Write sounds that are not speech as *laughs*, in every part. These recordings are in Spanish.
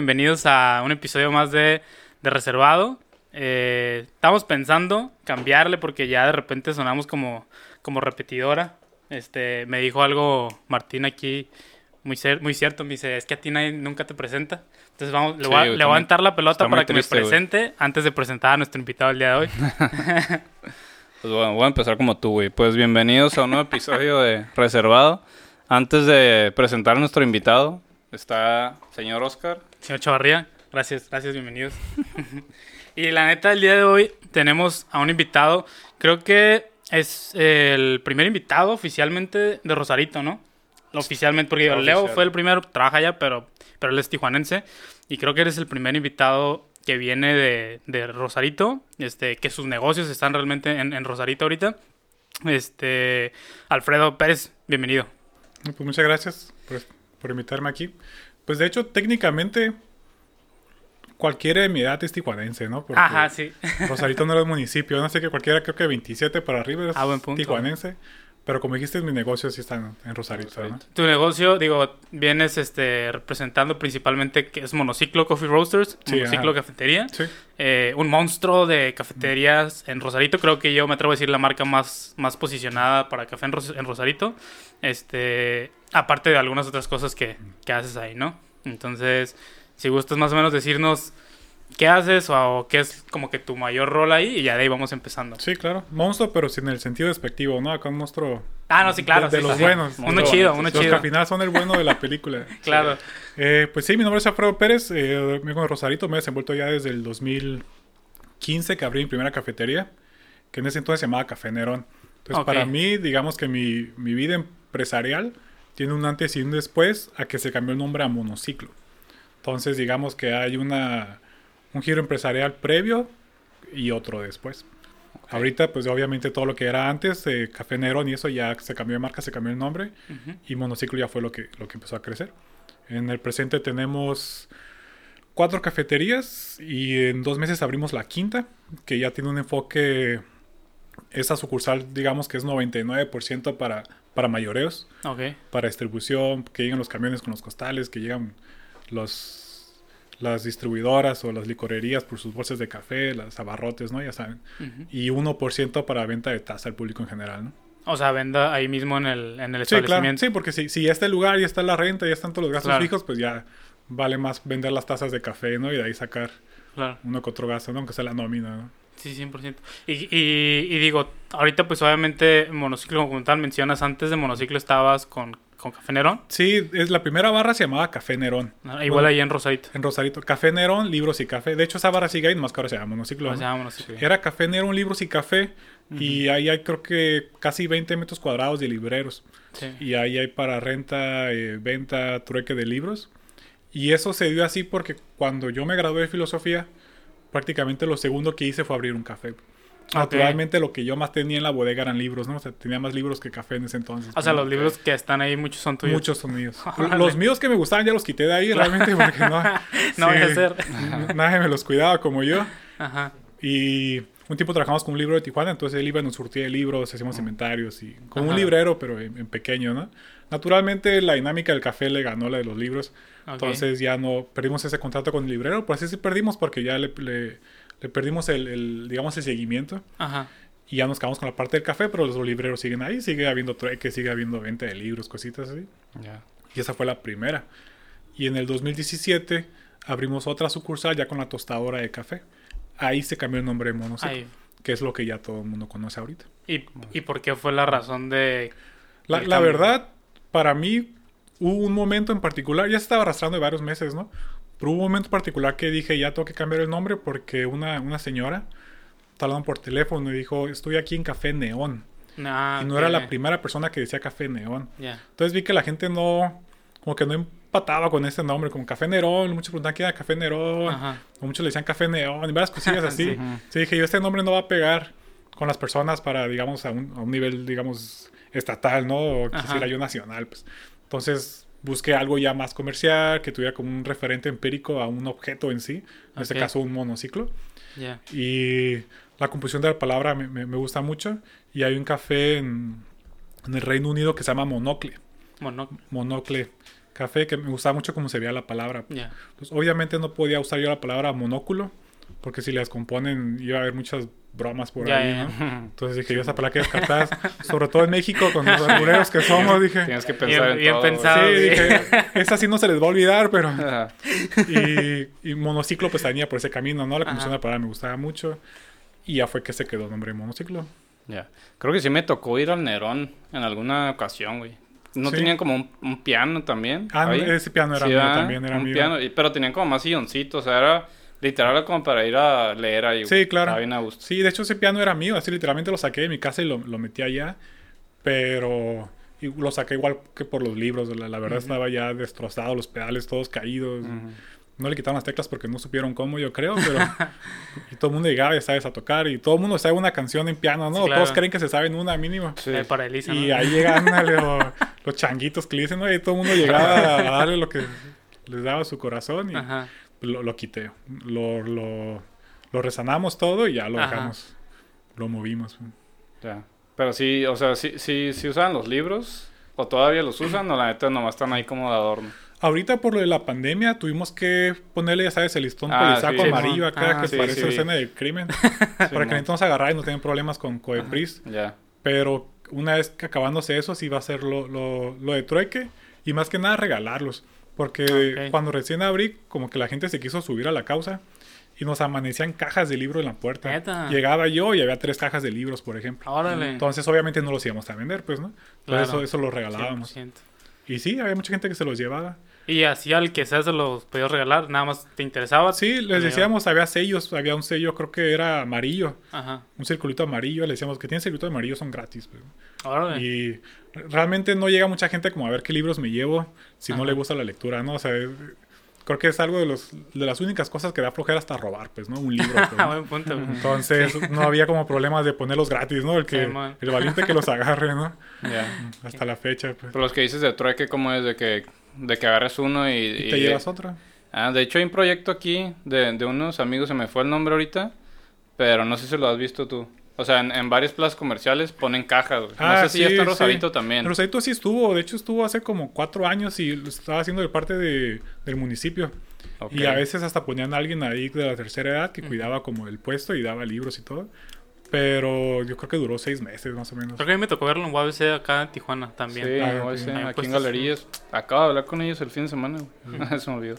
Bienvenidos a un episodio más de, de Reservado. Eh, estamos pensando cambiarle porque ya de repente sonamos como, como repetidora. Este, me dijo algo Martín aquí muy, cer- muy cierto. Me dice, es que a ti nadie nunca te presenta. Entonces vamos, le, Sí, voy a, güey, le voy a aventar la pelota para que triste, me presente antes de presentar a nuestro invitado el día de hoy. *laughs* Pues bueno, voy a empezar como tú, güey. Pues bienvenidos a un nuevo episodio de Reservado. Antes de presentar a nuestro invitado, está señor Oscar. Señor Chavarría, gracias, gracias, bienvenidos. *laughs* y la neta, el día de hoy tenemos a un invitado, creo que es el primer invitado oficialmente de Rosarito, ¿no? Oficialmente, porque Leo fue el primero, trabaja allá, pero, pero él es tijuanense. Y creo que eres el primer invitado que viene de, de Rosarito, este, que sus negocios están realmente en, en Rosarito ahorita. Este, Alfredo Pérez, bienvenido. Pues muchas gracias por, por invitarme aquí. Pues de hecho, técnicamente, cualquiera de mi edad es tijuanense, ¿no? Porque Ajá, sí. *laughs* Rosarito no era un municipio, no sé que cualquiera, creo que 27 para arriba es Ah, buen punto. tijuanense. Pero como dijiste, mis negocios sí están en Rosarito, ¿no? Tu negocio, digo, vienes este, representando principalmente que es Monociclo Coffee Roasters, Sí, Monociclo ajá. Cafetería. Sí, Eh, un monstruo de cafeterías en Rosarito. Creo que yo me atrevo a decir la marca más, más posicionada para café en, Ros- en Rosarito. Este, aparte de algunas otras cosas que, que haces ahí, ¿no? Entonces, si gustas más o menos decirnos qué haces o, qué es como que tu mayor rol ahí y ya de ahí vamos empezando. sí, claro. Monstruo, pero sin el sentido despectivo, ¿no? Acá un monstruo Ah, no, sí, claro. de, de sí, los sí. buenos. Uno chido, uno los que chido. al final son el bueno de la película. *laughs* Claro. Eh, pues sí, mi nombre es Alfredo Pérez, eh, de Rosarito, me he desenvuelto ya desde el 2015 que abrí mi primera cafetería, que en ese entonces se llamaba Café Nerón. Entonces para mí, digamos que mi, mi vida empresarial tiene un antes y un después a que se cambió el nombre a Monociclo. Entonces digamos que hay una, un giro empresarial previo y otro después. Ahorita, pues obviamente todo lo que era antes, eh, Café Nerón y eso ya se cambió de marca, se cambió el nombre y monociclo ya fue lo que, lo que empezó a crecer. En el presente tenemos cuatro cafeterías y en dos meses abrimos la quinta, que ya tiene un enfoque, esa sucursal digamos que es 99% para, para mayoreos, para distribución, que llegan los camiones con los costales, que llegan los, las distribuidoras o las licorerías por sus bolsas de café, las abarrotes, ¿no? Ya saben. Ujú. Y 1% para venta de taza al público en general, ¿no? O sea, venda ahí mismo en el, en el Sí, claro. establecimiento. Sí, porque si, si ya está el lugar, ya está la renta, ya están todos los gastos Claro. fijos, pues ya vale más vender las tazas de café, ¿no? Y de ahí sacar Claro. uno que otro gasto, ¿no? Aunque sea la nómina, ¿no? Sí, 100%. Y, y, y digo, ahorita pues obviamente monociclo como tal mencionas, antes de monociclo estabas con, con Café Nerón, Sí, es la primera barra se llamaba Café Nerón. ¿no? igual Bueno. ahí en Rosarito. En Rosarito. Café Nerón, libros y café. De hecho, esa barra sigue ahí, más que ahora se llama monociclo. ¿no? sea, monociclo. Era Café Nerón, libros y café. Y ahí hay creo que casi 20 metros cuadrados de libreros. Sí. Y ahí hay para renta, eh, venta, trueque de libros. Y eso se dio así porque cuando yo me gradué de filosofía, prácticamente lo segundo que hice fue abrir un café. Naturalmente lo que yo más tenía en la bodega eran libros, ¿no? O sea, tenía más libros que café en ese entonces. O sea, los libros que están ahí, muchos son tuyos. Muchos son míos. *laughs* Los míos que me gustaban ya los quité de ahí *laughs* realmente porque no... No a sí, ser. Nadie me los cuidaba como yo. Ajá. Y un tiempo trabajamos con un libro de Tijuana, entonces él iba y nos surtía de libros, hacíamos inventarios y como Ajá. un librero, pero en, en pequeño, ¿no? Naturalmente la dinámica del café le ganó la de los libros, entonces ya no perdimos ese contrato con el librero, por así sí perdimos porque ya le, le- le perdimos el, el, digamos, el seguimiento Ajá. y ya nos quedamos con la parte del café, pero los libreros siguen ahí, sigue habiendo trueque, sigue habiendo venta de libros, cositas así. Ya. Y esa fue la primera. Y en el 2017 abrimos otra sucursal ya con la tostadora de café. Ahí se cambió el nombre de Monociclo, Ahí. que es lo que ya todo el mundo conoce ahorita. ¿Y, ¿Y por qué fue la razón de...? La, la verdad, para mí hubo un momento en particular, ya se estaba arrastrando de varios meses, ¿no? Pero hubo un momento en particular que dije, ya tengo que cambiar el nombre porque una, una señora hablando por teléfono y dijo, estoy aquí en Café Neón. Ah, y no era la primera persona que decía Café Neón. Ya. Entonces vi que la gente no, como que no empataba con ese nombre, como Café Nerón, muchos preguntaban qué era Café Nerón, o muchos le decían Café Neón, y varias cosillas *laughs* así. Sí. sí. dije, yo este nombre no va a pegar con las personas para, digamos, a un, a un nivel, digamos, estatal, ¿no? O Ajá. quisiera yo nacional, pues. Entonces busqué algo ya más comercial, que tuviera como un referente empírico a un objeto en sí, en este Ok. caso un monociclo. Ya. Y la composición de la palabra me, me- me gusta mucho. Y hay un café en, en el Reino Unido que se llama Monocle. Bueno, Monocle café, que me gustaba mucho cómo se veía la palabra. Ya. Pues, obviamente no podía usar yo la palabra monóculo, porque si las componen iba a haber muchas bromas por ahí. ¿no? *laughs* Entonces dije, yo esa palabra que descartar, *laughs* sobre todo en México, con los *laughs* albureros que somos, dije... Tienes que pensar Bien- en bien todo. pensado. Sí, dije, esa sí no se les va a olvidar, pero... Ajá. Y, y monociclo pues venía por ese camino, ¿no? La comisión de la palabra me gustaba mucho. Y ya fue que se quedó el nombre de monociclo. Ya. Creo que sí me tocó ir al Nerón en alguna ocasión, güey. ¿No Sí. tenían como un, un piano también? Ah, ahí? ese piano era Sí, mío también, era un mío. piano, pero tenían como más silloncitos, o sea, era literal como para ir a leer ahí. Sí, claro. Bien a gusto. Sí, de hecho ese piano era mío, así literalmente lo saqué de mi casa y lo, lo metí allá. Pero y lo saqué igual que por los libros, la, la verdad estaba ya destrozado, los pedales todos caídos. Ujú. No le quitaron las teclas porque no supieron cómo, yo creo, pero... *laughs* y todo el mundo llegaba y sabes a tocar y todo el mundo sabe una canción en piano, ¿no? Sí, claro. Todos creen que se saben una mínimo. Sí. Eh, para Elisa, Y ¿no? ahí llegan los, *laughs* los changuitos que le dicen, ¿no? Y todo el mundo llegaba a darle lo que les daba su corazón y Ajá. Lo, lo quité. Lo, lo, lo resanamos todo y ya lo Ajá. dejamos. Lo movimos. Ya. Pero sí, o sea, sí, sí, sí usaban los libros. ¿O todavía los usan? O la neta nomás están ahí como de adorno. Ahorita por lo de la pandemia tuvimos que ponerle, ya sabes, el listón Ah, polisaco sí. amarillo acá Ah, que sí, parece escena del crimen. *laughs* para que mon. la gente no se agarrara y no tengan problemas con Coepris. Ya. Pero una vez que acabándose eso, sí va a ser lo, lo, lo de trueque y más que nada regalarlos. Porque cuando recién abrí, como que la gente se quiso subir a la causa y nos amanecían cajas de libros en la puerta. Llegaba yo y había tres cajas de libros, por ejemplo. Órale. Entonces, obviamente no los íbamos a vender, pues, ¿no? Claro. eso, eso los regalábamos. 100%. Y sí, había mucha gente que se los llevaba. Y así al que sea se los podías regalar, nada más te interesaba. Sí, les decíamos, había sellos, había un sello, creo que era amarillo, Ajá. un circulito amarillo, le decíamos que tiene circulito amarillo, son gratis. pues. Órale. Y realmente no llega mucha gente como a ver qué libros me llevo si no le gusta la lectura, ¿no? O sea, es- creo que es algo de, los, de las únicas cosas que da flojera hasta robar, pues, ¿no? Un libro. pues, ¿no? *laughs* Buen punto. Entonces no había como problemas de ponerlos gratis, ¿no? El, que, Sí, el valiente que los agarre, ¿no? *laughs* Ya. Hasta la fecha, pues. Pero los que dices de trueque, ¿cómo es? De que, de que agarres uno y... Y te llevas otra. Ah, de hecho hay un proyecto aquí de, de unos amigos, se me fue el nombre ahorita, pero no sé si lo has visto tú. O sea, en, en varias plazas comerciales ponen cajas, güey. Ah, no sé si ya sí, está en sí. Rosarito también. Rosarito sí estuvo, de hecho estuvo hace como cuatro años y lo estaba haciendo de parte de, del municipio. Y a veces hasta ponían a alguien ahí de la tercera edad que cuidaba como el puesto y daba libros y todo. Pero yo creo que duró seis meses más o menos. Creo que a mí me tocó verlo en UABC acá en Tijuana también. Sí, Ah, ese, Ahí aquí puestos en Galerías. Acabo de hablar con ellos el fin de semana, *laughs* se me olvidó.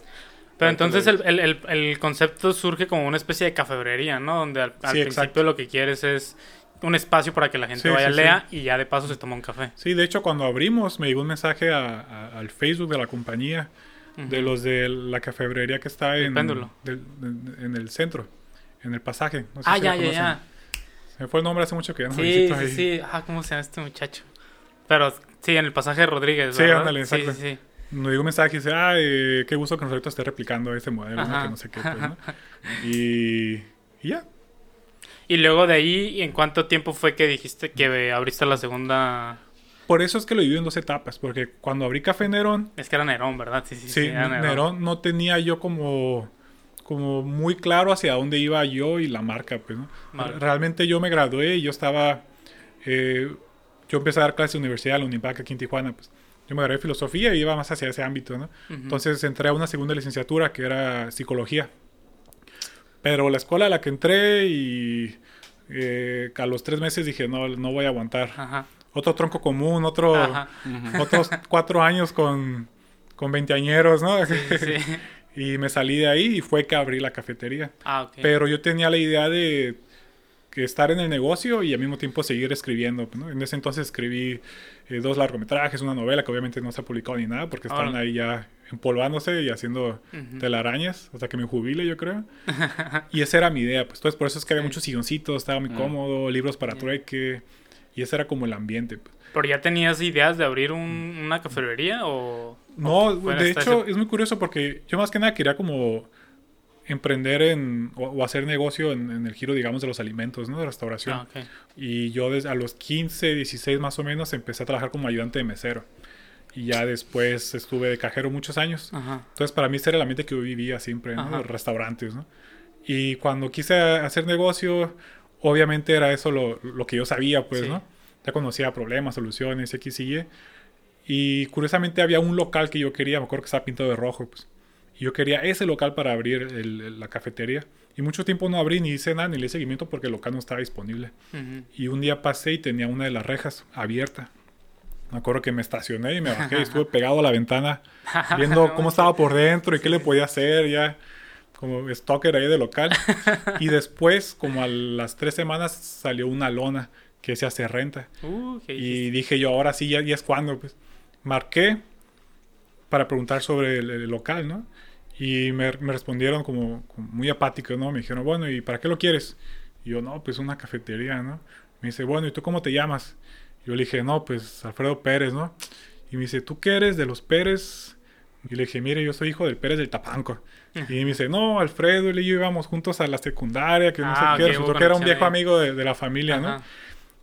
Pero entonces el, el, el, el concepto surge como una especie de cafebrería, ¿no? Donde al, al Sí, principio exacto. lo que quieres es un espacio para que la gente Sí, vaya, sí, lea y ya de paso se toma un café. Sí, de hecho cuando abrimos me llegó un mensaje a- a- al Facebook de la compañía de los de la cafebrería que está El en, péndulo. del- en, en el centro, en el pasaje. No sé Ah, si ya, ya, ya. Me fue el nombre hace mucho que ya no Sí, sí, ahí. sí. Ah, ¿cómo se llama este muchacho? Pero sí, en el pasaje de Rodríguez. Sí, ándale, exacto. sí, sí. Me llegó un mensaje y dice, ah, eh, qué gusto que nosotros esté replicando ese modelo, que no sé qué. pues, ¿no? *laughs* Y, y ya. Y luego de ahí, ¿en cuánto tiempo fue que dijiste que abriste la segunda? Por eso es que lo divido en dos etapas, porque cuando abrí Café Nerón, Es que era Nerón, ¿verdad? Sí, sí, sí. sí, era Nerón. no tenía yo como, como muy claro hacia dónde iba yo y la marca, pues, ¿no? Realmente yo me gradué y yo estaba, eh, yo empecé a dar clases de universidad en la Univac aquí en Tijuana, pues. Yo me gradué de filosofía y iba más hacia ese ámbito, ¿no? Ujú. Entonces entré a una segunda licenciatura que era psicología. Pero la escuela a la que entré y eh, a los tres meses dije, no, no voy a aguantar. Ajá. Otro tronco común, otro, Ajá. otros cuatro años con, con veinteañeros, ¿no? Sí, sí. *laughs* y me salí de ahí y fue que abrí la cafetería. Ah, ok. Pero yo tenía la idea de que estar en el negocio y al mismo tiempo seguir escribiendo. ¿no? En ese entonces escribí eh, dos largometrajes, una novela que obviamente no se ha publicado ni nada porque están Órale. ahí ya empolvándose y haciendo Ujú. telarañas hasta que me jubile, yo creo. *laughs* y esa era mi idea. Pues entonces por eso es que había Sí. muchos silloncitos, estaba muy Mm. cómodo, libros para trueque. Y ese era como el ambiente. pues. ¿Pero ya tenías ideas de abrir un- una cafebrería o...? No, de hecho ese- es muy curioso porque yo más que nada quería como emprender en o, o hacer negocio en, en el giro, digamos, de los alimentos, ¿no? De restauración. Ah, ok. Y yo desde a los 15, 16 más o menos empecé a trabajar como ayudante de mesero. Y ya después estuve de cajero muchos años. Ajá. Entonces para mí ese era el ambiente que yo vivía siempre, ¿no? Los restaurantes, ¿no? Y cuando quise hacer negocio, obviamente era eso lo, lo que yo sabía, pues, Sí. ¿no? Ya conocía problemas, soluciones, X y Y. Y curiosamente había un local que yo quería, me acuerdo que estaba pintado de rojo, pues. Y yo quería ese local para abrir el- el- la cafetería. Y mucho tiempo no abrí ni hice nada, ni le seguimiento porque el local no estaba disponible. Y un día pasé y tenía una de las rejas abierta. Me acuerdo que me estacioné y me bajé y estuve *laughs* pegado a la ventana *laughs* viendo cómo estaba por dentro y qué le podía hacer ya como stalker ahí de local. Y después, como a las tres semanas, salió una lona que se hace renta. Uh, ¿qué Y dije yo, ahora sí, ya, ya es cuando. Pues. Marqué para preguntar sobre el, el local, ¿no? Y me, me respondieron como, como muy apáticos, ¿no? Me dijeron, bueno, ¿y para qué lo quieres? Y yo, no, pues una cafetería, ¿no? Me dice, bueno, ¿y tú cómo te llamas? Yo le dije, no, pues Alfredo Pérez, ¿no? Y me dice, ¿tú qué eres de los Pérez? Y le dije, mire, yo soy hijo del Pérez del Tapanco. Y me dice, no, Alfredo y yo íbamos juntos a la secundaria, que no Ah, sé ok, qué. Resultó hubo que era un viejo amigo de, de la familia, ¿no?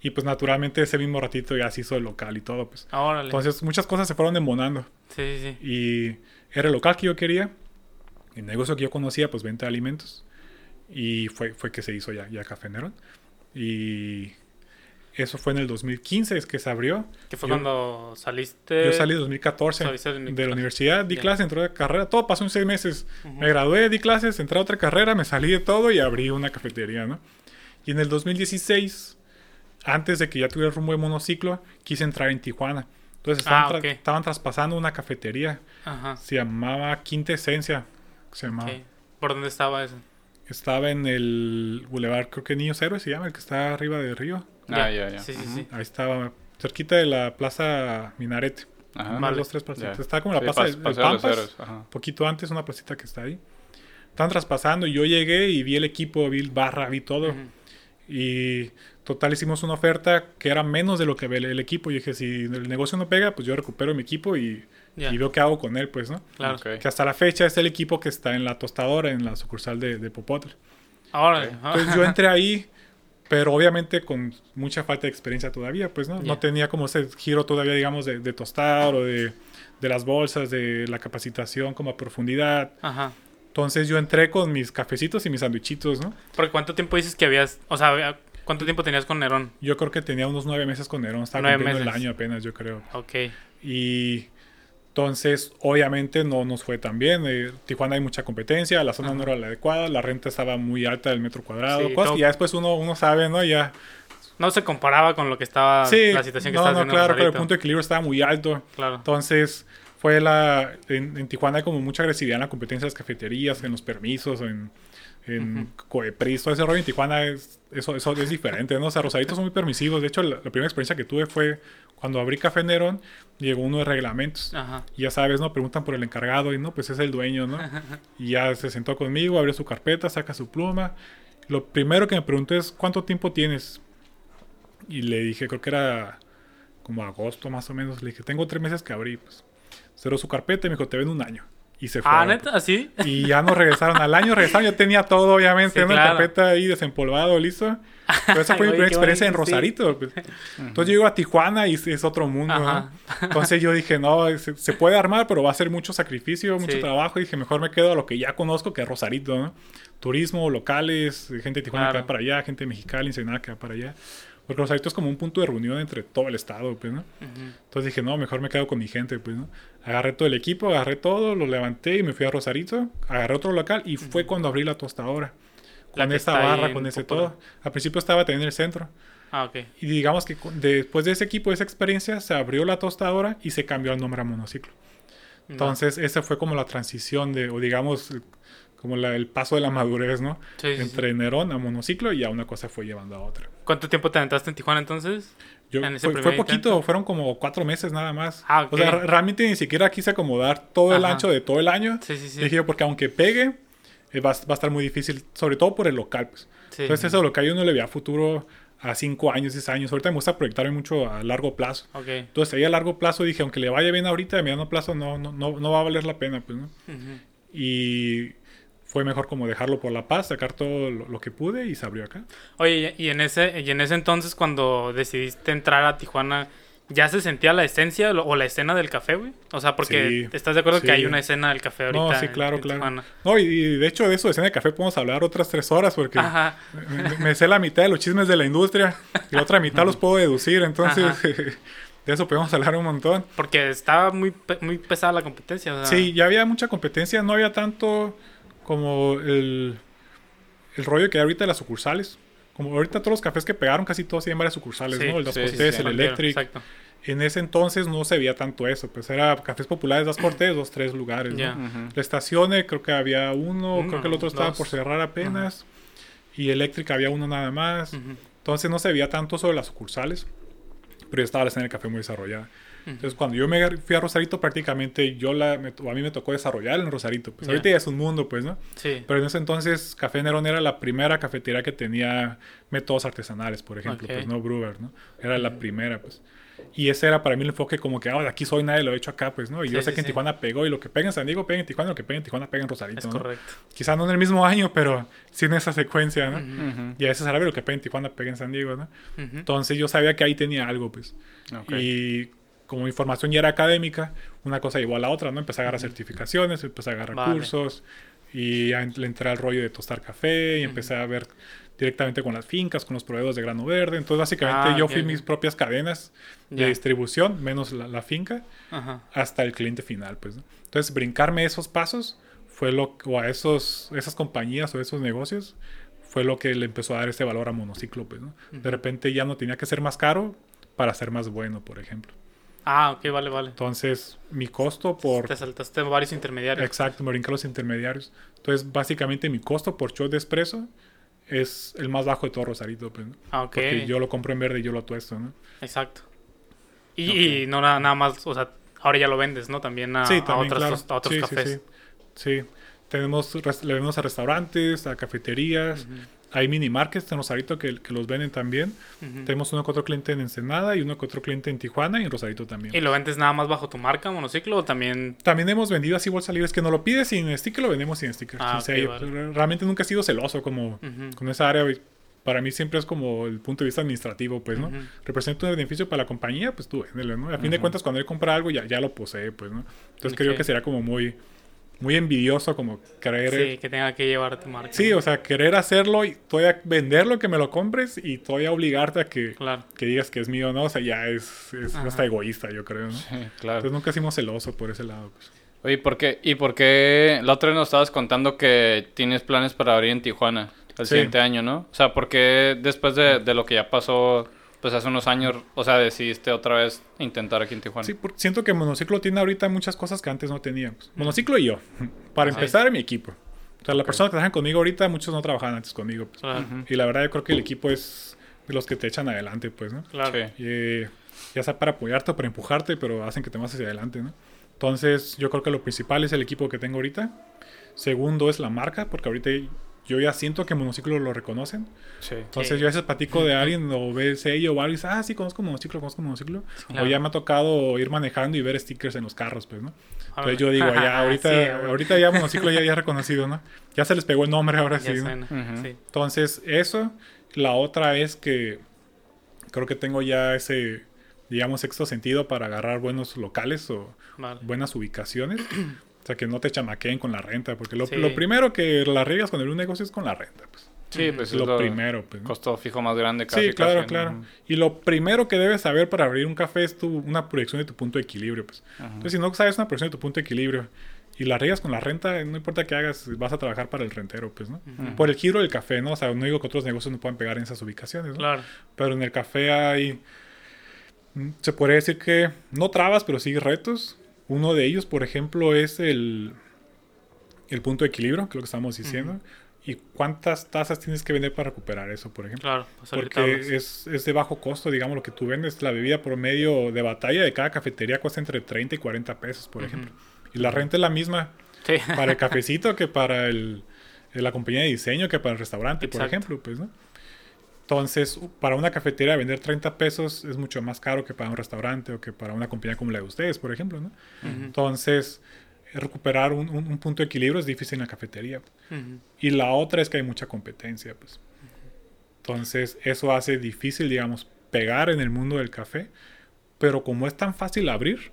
Y pues naturalmente ese mismo ratito ya se hizo el local y todo, pues. Ah. Entonces muchas cosas se fueron embonando. sí, sí, sí. Y era el local que yo quería, el negocio que yo conocía, pues venta de alimentos. Y fue, fue que se hizo ya, ya Café Nerón. Y eso fue en el 2015, es que se abrió. Que fue Yo- cuando saliste. Yo salí en 2014 saliste de de 2014. la universidad, di Ya. clases, entré de carrera, todo pasó en seis meses. Ujú. Me gradué, di clases, entré a otra carrera, me salí de todo y abrí una cafetería, ¿no? Y en el 2016, antes de que ya tuviera el rumbo de monociclo, quise entrar en Tijuana. Entonces estaban, Ah, tra- ok. estaban traspasando una cafetería, Ajá. se llamaba Quinta Esencia, se llamaba. ok. ¿Por dónde estaba eso? Estaba en el Boulevard, creo que Niños Héroes se llama, el que está arriba del río. Ah, ya, ya. Sí, sí, Ujú. sí. Ahí estaba, cerquita de la Plaza Minarete. Ajá. Unas Vale. dos, tres placitas. Está como la Sí, plaza pas- de los Pampas. Ajá. poquito antes, una placita que está ahí. Estaban traspasando y yo llegué y vi el equipo, vi el barra, vi todo. Ujú. Y total hicimos una oferta que era menos de lo que ve el, el equipo. Y dije, si el negocio no pega, pues yo recupero mi equipo y, veo qué hago con él, pues, ¿no? Claro. Ok. Que hasta la fecha es el equipo que está en la tostadora, en la sucursal de, de Popotla. Órale. Entonces yo entré ahí, pero obviamente con mucha falta de experiencia todavía, pues, ¿no? No tenía como ese giro todavía, digamos, de, de tostar o de, de las bolsas, de la capacitación como a profundidad. Ajá. Entonces yo entré con mis cafecitos y mis sandwichitos, ¿no? Porque ¿cuánto tiempo dices que habías, o sea, cuánto tiempo tenías con Nerón? Yo creo que tenía unos nueve meses con Nerón, estaba cumpliendo el año apenas, yo creo. Ok. Y entonces, obviamente, no nos fue tan bien. Eh, Tijuana hay mucha competencia, la zona no era la adecuada, la renta estaba muy alta del metro cuadrado, Sí, cosas todo- que ya después uno, uno sabe, ¿no? Ya. No se comparaba con lo que estaba sí, la situación que no, estaba no, haciendo claro, pero el punto de equilibrio estaba muy alto. Claro. Entonces, fue la. En, en Tijuana hay como mucha agresividad en la competencia de las cafeterías, en los permisos, en, en Coepris, todo ese rollo en Tijuana es, eso, eso es diferente, ¿no? O sea, Rosaritos son muy permisivos. De hecho, la, la primera experiencia que tuve fue cuando abrí Café Nerón, llegó uno de reglamentos. Ajá. Y ya sabes, ¿no? Preguntan por el encargado y no, pues es el dueño, ¿no? *laughs* Y ya se sentó conmigo, abrió su carpeta, saca su pluma. Lo primero que me preguntó es, ¿cuánto tiempo tienes? Y le dije, creo que era como agosto más o menos. Le dije, tengo tres meses que abrí, pues. Cerró su carpeta y me dijo, te ven un año. Y se fue. Ah, neta, así. Y ya nos regresaron al año, regresaron, ya tenía todo, obviamente, Sí, una claro. carpeta ahí desempolvado, listo. Pero esa *laughs* fue mi primera experiencia en sí. Rosarito. pues. Entonces yo llego a Tijuana y es- otro mundo. Entonces yo dije, no, se, se puede armar, pero va a ser mucho sacrificio, mucho Sí. trabajo. Y dije, mejor me quedo a lo que ya conozco, que es Rosarito, ¿no? Turismo, locales, gente de Tijuana que va para allá, gente de Mexicali, Ensenada que va para allá. Porque Rosarito es como un punto de reunión entre todo el estado, pues, ¿no? Entonces dije, no, mejor me quedo con mi gente, pues, ¿no? Agarré todo el equipo, agarré todo, lo levanté y me fui a Rosarito, agarré otro local y fue cuando abrí la tostadora. La Con ahí barra, con ese todo. Al principio estaba también en el centro. Ah, ok. Y digamos que después de ese equipo, de esa experiencia, se abrió la tostadora y se cambió el nombre a monociclo. Entonces, esa fue como la transición de, o digamos, como la- el paso de la madurez, ¿no? Sí, sí, sí. Entre Nerón a monociclo y ya una cosa fue llevando a otra. ¿Cuánto tiempo te aventaste en Tijuana entonces? Yo, En fue, fue poquito, fueron como cuatro meses nada más. Ah, ok. O sea, re- realmente ni siquiera quise acomodar todo el ancho de todo el año. Sí, sí, sí. Dije porque aunque pegue, eh, va, a- va a estar muy difícil, sobre todo por el local. Pues. Sí. Entonces, eso lo que yo no le veía futuro a cinco años, diez años. Ahorita me gusta proyectarme mucho a largo plazo. Ok. Entonces, ahí a largo plazo dije, aunque le vaya bien ahorita, a mediano plazo no, no, no, no va a valer la pena. Pues, ¿no? Y fue mejor como dejarlo por la paz, sacar todo lo, lo que pude y se abrió acá. Oye, y en ese, y en ese entonces cuando decidiste entrar a Tijuana, ¿ya se sentía la esencia o la escena del café, güey? O sea, porque Sí, estás de acuerdo que hay una escena del café ahorita. No, sí, claro, en claro. Tijuana. No, y, y de hecho de eso de escena de café podemos hablar otras tres horas porque Ajá. me, me sé la mitad de los chismes de la industria y la otra mitad los puedo deducir. Entonces, *laughs* de eso podemos hablar un montón. Porque estaba muy, muy pesada la competencia. o sea, Sí, ya había mucha competencia, no había tanto como el, el rollo que hay ahorita de las sucursales. Como ahorita todos los cafés que pegaron, casi todos tienen varias sucursales, Sí, ¿no? El sí, sí, Cortés, sí. el Electric. Exacto. En ese entonces no se veía tanto eso, pues era cafés populares, dos Cortés, dos, tres lugares. Ujú. La estación creo que había uno, Uno, creo que el otro estaba dos. por cerrar apenas. Y Electric había uno nada más. Entonces no se veía tanto sobre las sucursales. Pero ya estaba la escena del café muy desarrollada. Entonces cuando yo me fui a Rosarito prácticamente yo la, me- a mí me tocó desarrollar en Rosarito. Pues Ya. ahorita ya es un mundo, pues, ¿no? Sí. Pero en ese entonces Café Nerón era la primera cafetería que tenía métodos artesanales, por ejemplo, Ok. pues no brewer, ¿no? Era la primera, pues. Y ese era para mí el enfoque como que, ah, de aquí soy, nadie lo ha hecho acá, pues, ¿no? Y yo Sí, sé sí, que en sí. Tijuana pegó y lo que pega en San Diego pega en Tijuana, lo que pega en Tijuana pega en Rosarito, Es ¿no? correcto. Quizá no en el mismo año, pero sí en esa secuencia, ¿no? Ujú. Ujú. Y a veces sabe lo que pega en Tijuana pega en San Diego, ¿no? Ujú. Entonces yo sabía que ahí tenía algo, pues. Ok. Y como mi formación ya era académica, una cosa llevó a la otra, ¿no? Empecé a agarrar certificaciones, empecé a agarrar Vale. cursos y le entré al rollo de tostar café y empecé a ver directamente con las fincas, con los proveedores de grano verde. Entonces básicamente Ah, yo fui mis propias cadenas de distribución, menos la, la finca, Ajá. hasta el cliente final, pues. ¿no? Entonces brincarme esos pasos fue lo o a esos esas compañías o esos negocios fue lo que le empezó a dar ese valor a monociclo, pues, ¿no? De repente ya no tenía que ser más caro para ser más bueno, por ejemplo. Ah, ok, vale, vale. Entonces, mi costo por... Te saltaste varios intermediarios. Exacto, me brinqué los intermediarios. Entonces, básicamente mi costo por shot de espresso es el más bajo de todo Rosarito, pues, ¿no? Ah, ok. Porque yo lo compro en verde y yo lo tuesto, ¿no? Exacto. Y, y no nada, nada más, o sea, ahora ya lo vendes, ¿no? También a, sí, a también, otras- claro. a otros sí, cafés. Sí, sí. Tenemos, le vendemos a restaurantes, a cafeterías. Hay mini markets en Rosarito que, que los venden también. Ujú. Tenemos uno que otro cliente en Ensenada y uno que otro cliente en Tijuana y en Rosarito también. ¿Y lo vendes nada más bajo tu marca, monociclo, o también También hemos vendido así bolsa libre. Es que no lo pides sin sticker, lo vendemos sin sticker. Ah, ok, sello. vale. Realmente nunca he sido celoso como Ujú. con esa área. Para mí siempre es como el punto de vista administrativo, pues, ¿no? Ujú. Representa un beneficio para la compañía, pues tú véndelo, ¿no? A fin de cuentas, cuando él compra algo, ya, ya lo posee, pues, ¿no? Entonces creo Ok. que sería como muy, muy envidioso como querer... sí, que tenga que llevar tu marca? Sí, o sea, querer hacerlo y todavía venderlo, que me lo compres y todavía obligarte a que, Claro. que digas que es mío, ¿no? O sea, ya es, es hasta egoísta, yo creo, ¿no? Sí, claro. Entonces nunca hicimos celoso por ese lado, pues. Oye, ¿por qué? ¿y por qué la otra vez nos estabas contando que tienes planes para abrir en Tijuana el Sí. siguiente año, ¿no? O sea, ¿por qué después de, de lo que ya pasó, pues hace unos años, o sea, decidiste otra vez intentar aquí en Tijuana? Sí, porque siento que Monociclo tiene ahorita muchas cosas que antes no teníamos. Monociclo y yo. *laughs* Para Ajá. empezar, mi equipo. O sea, la persona que trabajan conmigo ahorita, muchos no trabajaban antes conmigo. pues. Y la verdad, yo creo que el equipo es de los que te echan adelante, pues, ¿no? Claro. Sí. Y, eh, ya sea para apoyarte o para empujarte, pero hacen que te vas hacia adelante, ¿no? Entonces, yo creo que lo principal es el equipo que tengo ahorita. Segundo es la marca, porque ahorita yo ya siento que Monociclo lo reconocen. Sí. Entonces Sí. yo a veces platico de alguien o ve el sello o algo y dice, ah, sí, conozco monociclo, conozco monociclo. claro. O ya me ha tocado ir manejando y ver stickers en los carros, pues, ¿no? Entonces yo digo, ya, *laughs* ahorita, Sí, ahorita ya monociclo ya, ya reconocido, ¿no? Ya se les pegó el nombre ahora Ya sí. Entonces, eso. La otra es que creo que tengo ya ese, digamos, sexto sentido para agarrar buenos locales o Vale. buenas ubicaciones. O sea, que no te chamaqueen con la renta, porque lo, Sí. lo primero que la riegas con el un negocio es con la renta, pues. Sí, pues Es es lo, lo primero, pues. ¿no? costo fijo más grande casi. Sí, claro, casi, claro. ¿no? Y lo primero que debes saber para abrir un café es tu, una proyección de tu punto de equilibrio. Pues. Ajá. Entonces, si no sabes una proyección de tu punto de equilibrio y la riegas con la renta, no importa qué hagas, vas a trabajar para el rentero, pues, ¿no? Por el giro del café, ¿no? O sea, no digo que otros negocios no puedan pegar en esas ubicaciones, ¿no? Claro. Pero en el café hay... mm, Se podría decir que no trabas, pero sí retos. Uno de ellos, por ejemplo, es el, el punto de equilibrio, que es lo que estamos diciendo. ¿Y cuántas tazas tienes que vender para recuperar eso, por ejemplo? Claro. pues Porque es, es de bajo costo, digamos, lo que tú vendes. La bebida promedio de batalla de cada cafetería cuesta entre 30 y 40 pesos, por ejemplo. Y la renta es la misma Sí. para el *laughs* cafecito que para el, la compañía de diseño, que para el restaurante, por ejemplo, pues, ¿no? Entonces, para una cafetería vender 30 pesos es mucho más caro que para un restaurante o que para una compañía como la de ustedes, por ejemplo, ¿no? Ujú. Entonces, recuperar un, un- un punto de equilibrio es difícil en la cafetería. Ujú. Y la otra es que hay mucha competencia, pues. Entonces, eso hace difícil, digamos, pegar en el mundo del café. Pero como es tan fácil abrir.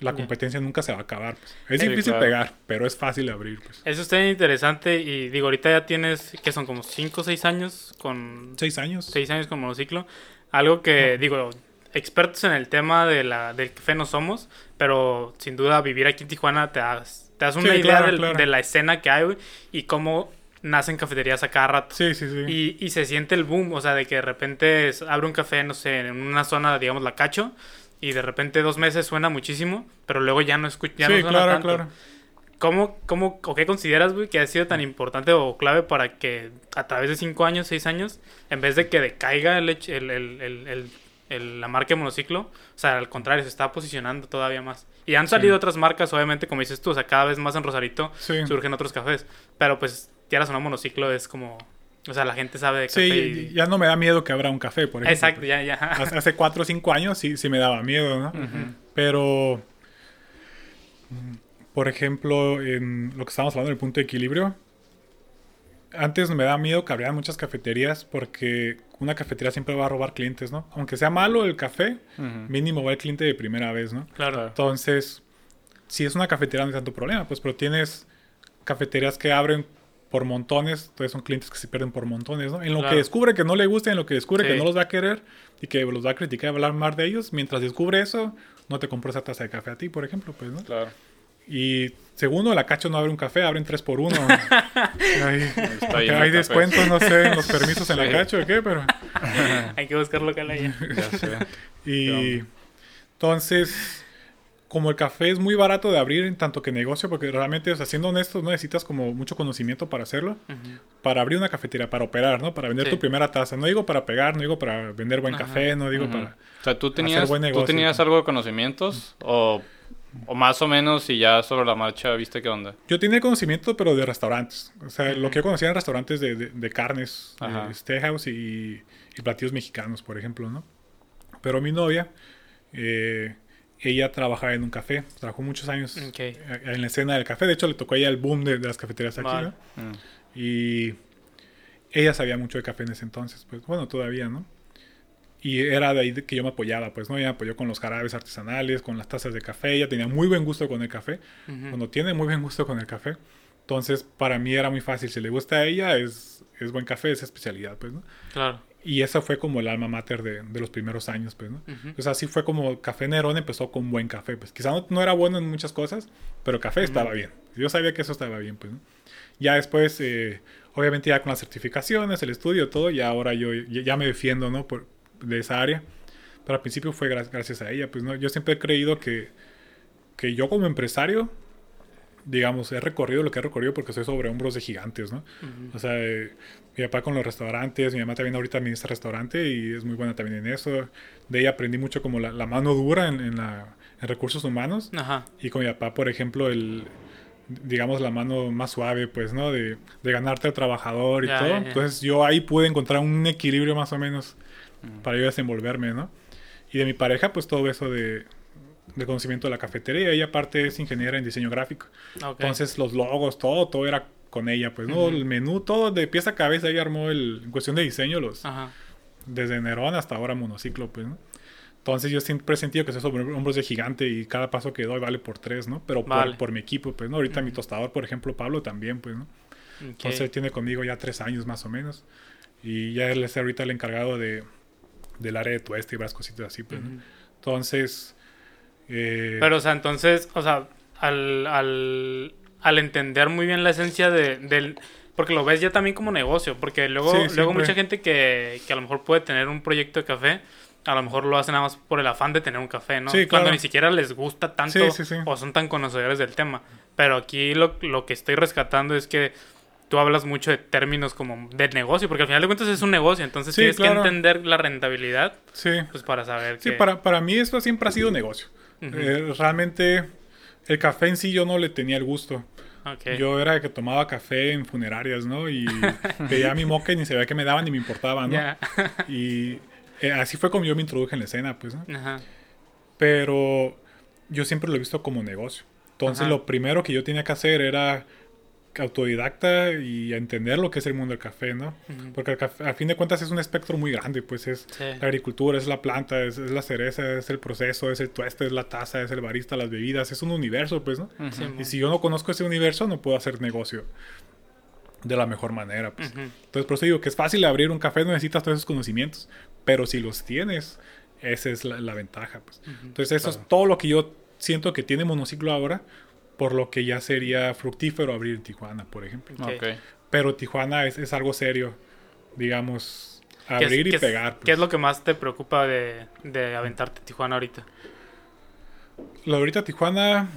La competencia nunca se va a acabar. pues. Es Sí, difícil claro. pegar, pero es fácil abrir, pues. Eso está interesante y digo, ahorita ya tienes, que son como 5 o 6 años con... Seis años. seis años con monociclo. Algo que, digo, expertos en el tema de la, del café no somos, pero sin duda vivir aquí en Tijuana te das, te das una Sí, idea claro, del- claro. de la escena que hay y cómo nacen cafeterías a cada rato. Sí, sí, sí. Y, y se siente el boom, o sea, de que de repente abre un café, no sé, en una zona, digamos, la cacho, y de repente dos meses suena muchísimo, pero luego ya no escucha, ya no sí, suena claro, tanto. claro. ¿Cómo, cómo, o qué consideras, güey, que ha sido tan importante o clave para que a través de cinco años, seis años, en vez de que decaiga el, el, el- el- la marca de monociclo, o sea, al contrario, se está posicionando todavía más? Y han salido otras marcas, obviamente, como dices tú, o sea, cada vez más en Rosarito Sí. surgen otros cafés, pero pues, quieras o no, monociclo es como, o sea, la gente sabe de café. Sí, y- ya no me da miedo que abra un café, por ejemplo. Exacto, ya, ya. Hace cuatro o cinco años sí, sí me daba miedo, ¿no? Pero, por ejemplo, en lo que estábamos hablando del punto de equilibrio, antes me daba miedo que abrieran muchas cafeterías porque una cafetería siempre va a robar clientes, ¿no? Aunque sea malo el café, mínimo va el cliente de primera vez, ¿no? Claro. Entonces, si es una cafetería no hay tanto problema, pues, pero tienes cafeterías que abren por montones, entonces son clientes que se pierden por montones, ¿no? En lo Claro. que descubre que no le gusta, en lo que descubre Sí. que no los va a querer y que los va a criticar y hablar mal de ellos, mientras descubre eso, no te compró esa taza de café a ti, por ejemplo, pues, ¿no? Claro. Y segundo, la Cacho no abre un café, abren tres por uno. *laughs* Hay descuentos, no sé, en los permisos en la. Cacho o qué, pero... *laughs* Hay que buscar local allá. Ya sé. Y entonces, como el café es muy barato de abrir en tanto que negocio, porque realmente, o sea, siendo honestos, no necesitas como mucho conocimiento para hacerlo, para abrir una cafetería, para operar, ¿no? Para vender Sí. tu primera taza. No digo para pegar, no digo para vender buen Ajá. café, no digo para... O sea, ¿tú tenías, buen ¿tú tenías ¿no? algo de conocimientos? O, o más o menos y ya sobre la marcha viste qué onda? Yo tenía conocimiento, pero de restaurantes. O sea, lo que yo conocía en restaurantes de, de- de carnes, de steakhouse y, y platillos mexicanos, por ejemplo, ¿no? Pero mi novia, eh, ella trabajaba en un café, trabajó muchos años eh, en la escena del café. De hecho, le tocó a ella el boom de, de las cafeterías aquí. ¿no? Mm. Y ella sabía mucho de café en ese entonces, pues bueno, todavía, ¿no? Y era de ahí de que yo me apoyaba, pues, ¿no? Ella me apoyó con los jarabes artesanales, con las tazas de café. Ella tenía muy buen gusto con el café. Cuando tiene muy buen gusto con el café. Entonces, para mí era muy fácil. Si le gusta a ella, es, es buen café, es especialidad, pues, ¿no? Claro. Y esa fue como el alma mater de, de los primeros años, pues, ¿no? Ujú. Pues así fue como Café Nerón empezó con buen café. Pues quizá no, no era bueno en muchas cosas, pero café estaba bien. Yo sabía que eso estaba bien, pues, ¿no? Ya después, eh, obviamente ya con las certificaciones, el estudio, todo, y ahora yo ya, ya me defiendo, ¿no? Por, de esa área. Pero al principio fue gra- gracias a ella, pues, ¿no? Yo siempre he creído que, que yo como empresario, digamos, he recorrido lo que he recorrido porque soy sobre hombros de gigantes, ¿no? O sea, eh, mi papá con los restaurantes, mi mamá también ahorita administra restaurante y es muy buena también en eso. De ella aprendí mucho como la, la mano dura en, en la, en recursos humanos. Ajá. Y con mi papá, por ejemplo, el, digamos, la mano más suave, pues, ¿no? De, de ganarte al trabajador y todo. Entonces yo ahí pude encontrar un equilibrio más o menos para yo desenvolverme, ¿no? Y de mi pareja, pues todo eso de, de conocimiento de la cafetería. Ella aparte es ingeniera en diseño gráfico. Ok. Entonces los logos, todo, todo era con ella, pues, ¿no? El menú, todo de pieza a cabeza, ella armó el, en cuestión de diseño, los, Ajá. desde Nerón hasta ahora monociclo, pues, ¿no? Entonces yo siempre he sentido que soy sobre hombros de gigante y cada paso que doy vale por tres, ¿no? Pero por, Vale. por mi equipo, pues, ¿no? Ahorita mi tostador, por ejemplo, Pablo también, pues, ¿no? Ok. Entonces él tiene conmigo ya tres años más o menos. Y ya él es ahorita el encargado de, del área de tueste y varias cositas así, pues, ¿no? Entonces... eh, Pero, o sea, entonces, o sea, al, al, al entender muy bien la esencia de, del... Porque lo ves ya también como negocio, porque luego, Sí, luego siempre. mucha gente que, que a lo mejor puede tener un proyecto de café, a lo mejor lo hace nada más por el afán de tener un café, ¿no? Sí, Cuando claro. ni siquiera les gusta tanto Sí, sí, sí. o son tan conocedores del tema. Pero aquí lo, lo que estoy rescatando es que tú hablas mucho de términos como de negocio, porque al final de cuentas es un negocio, entonces tienes claro. que entender la rentabilidad, sí. pues para saber Sí, que... para, para mí esto siempre ha sido negocio. Eh, realmente el café en sí yo no le tenía el gusto. Yo era el que tomaba café en funerarias, ¿no? Y *laughs* veía mi moca y ni sabía qué me daban ni me importaba, ¿no? Y eh, así fue como yo me introduje en la escena, pues, ¿no? Ajá. Pero yo siempre lo he visto como negocio. Entonces lo primero que yo tenía que hacer era autodidacta y entender lo que es el mundo del café, ¿no? Porque al café- a fin de cuentas es un espectro muy grande, pues es Sí. la agricultura, es la planta, es, es la cereza, es el proceso, es el tueste, es la taza, es el barista, las bebidas, es un universo, pues, ¿no? Y si yo no conozco ese universo, no puedo hacer negocio de la mejor manera, pues. Ujú. Entonces, por eso digo que es fácil abrir un café, no necesitas todos esos conocimientos, pero si los tienes, Esa es la, la ventaja, pues. Entonces, eso es todo lo que yo siento que tiene monociclo ahora, por lo que ya sería fructífero abrir Tijuana, por ejemplo. Ok. Ok. Pero Tijuana es, es algo serio, digamos, ¿Qué es- abrir y es- pegar. pues. ¿Qué es lo que más te preocupa de, de aventarte Tijuana ahorita? La ahorita Tijuana,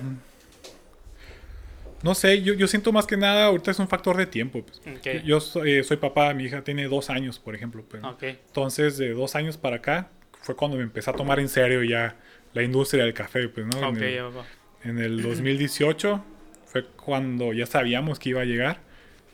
no sé, yo, yo siento más que nada, ahorita es un factor de tiempo. pues. Ok. Yo soy, eh, soy papá, mi hija tiene dos años, por ejemplo. pues, ¿no? Ok. Entonces, de dos años para acá, fue cuando me empecé a tomar en serio ya la industria del café, pues, ¿no? Ok, en, el. En el 2018 fue cuando ya sabíamos que iba a llegar.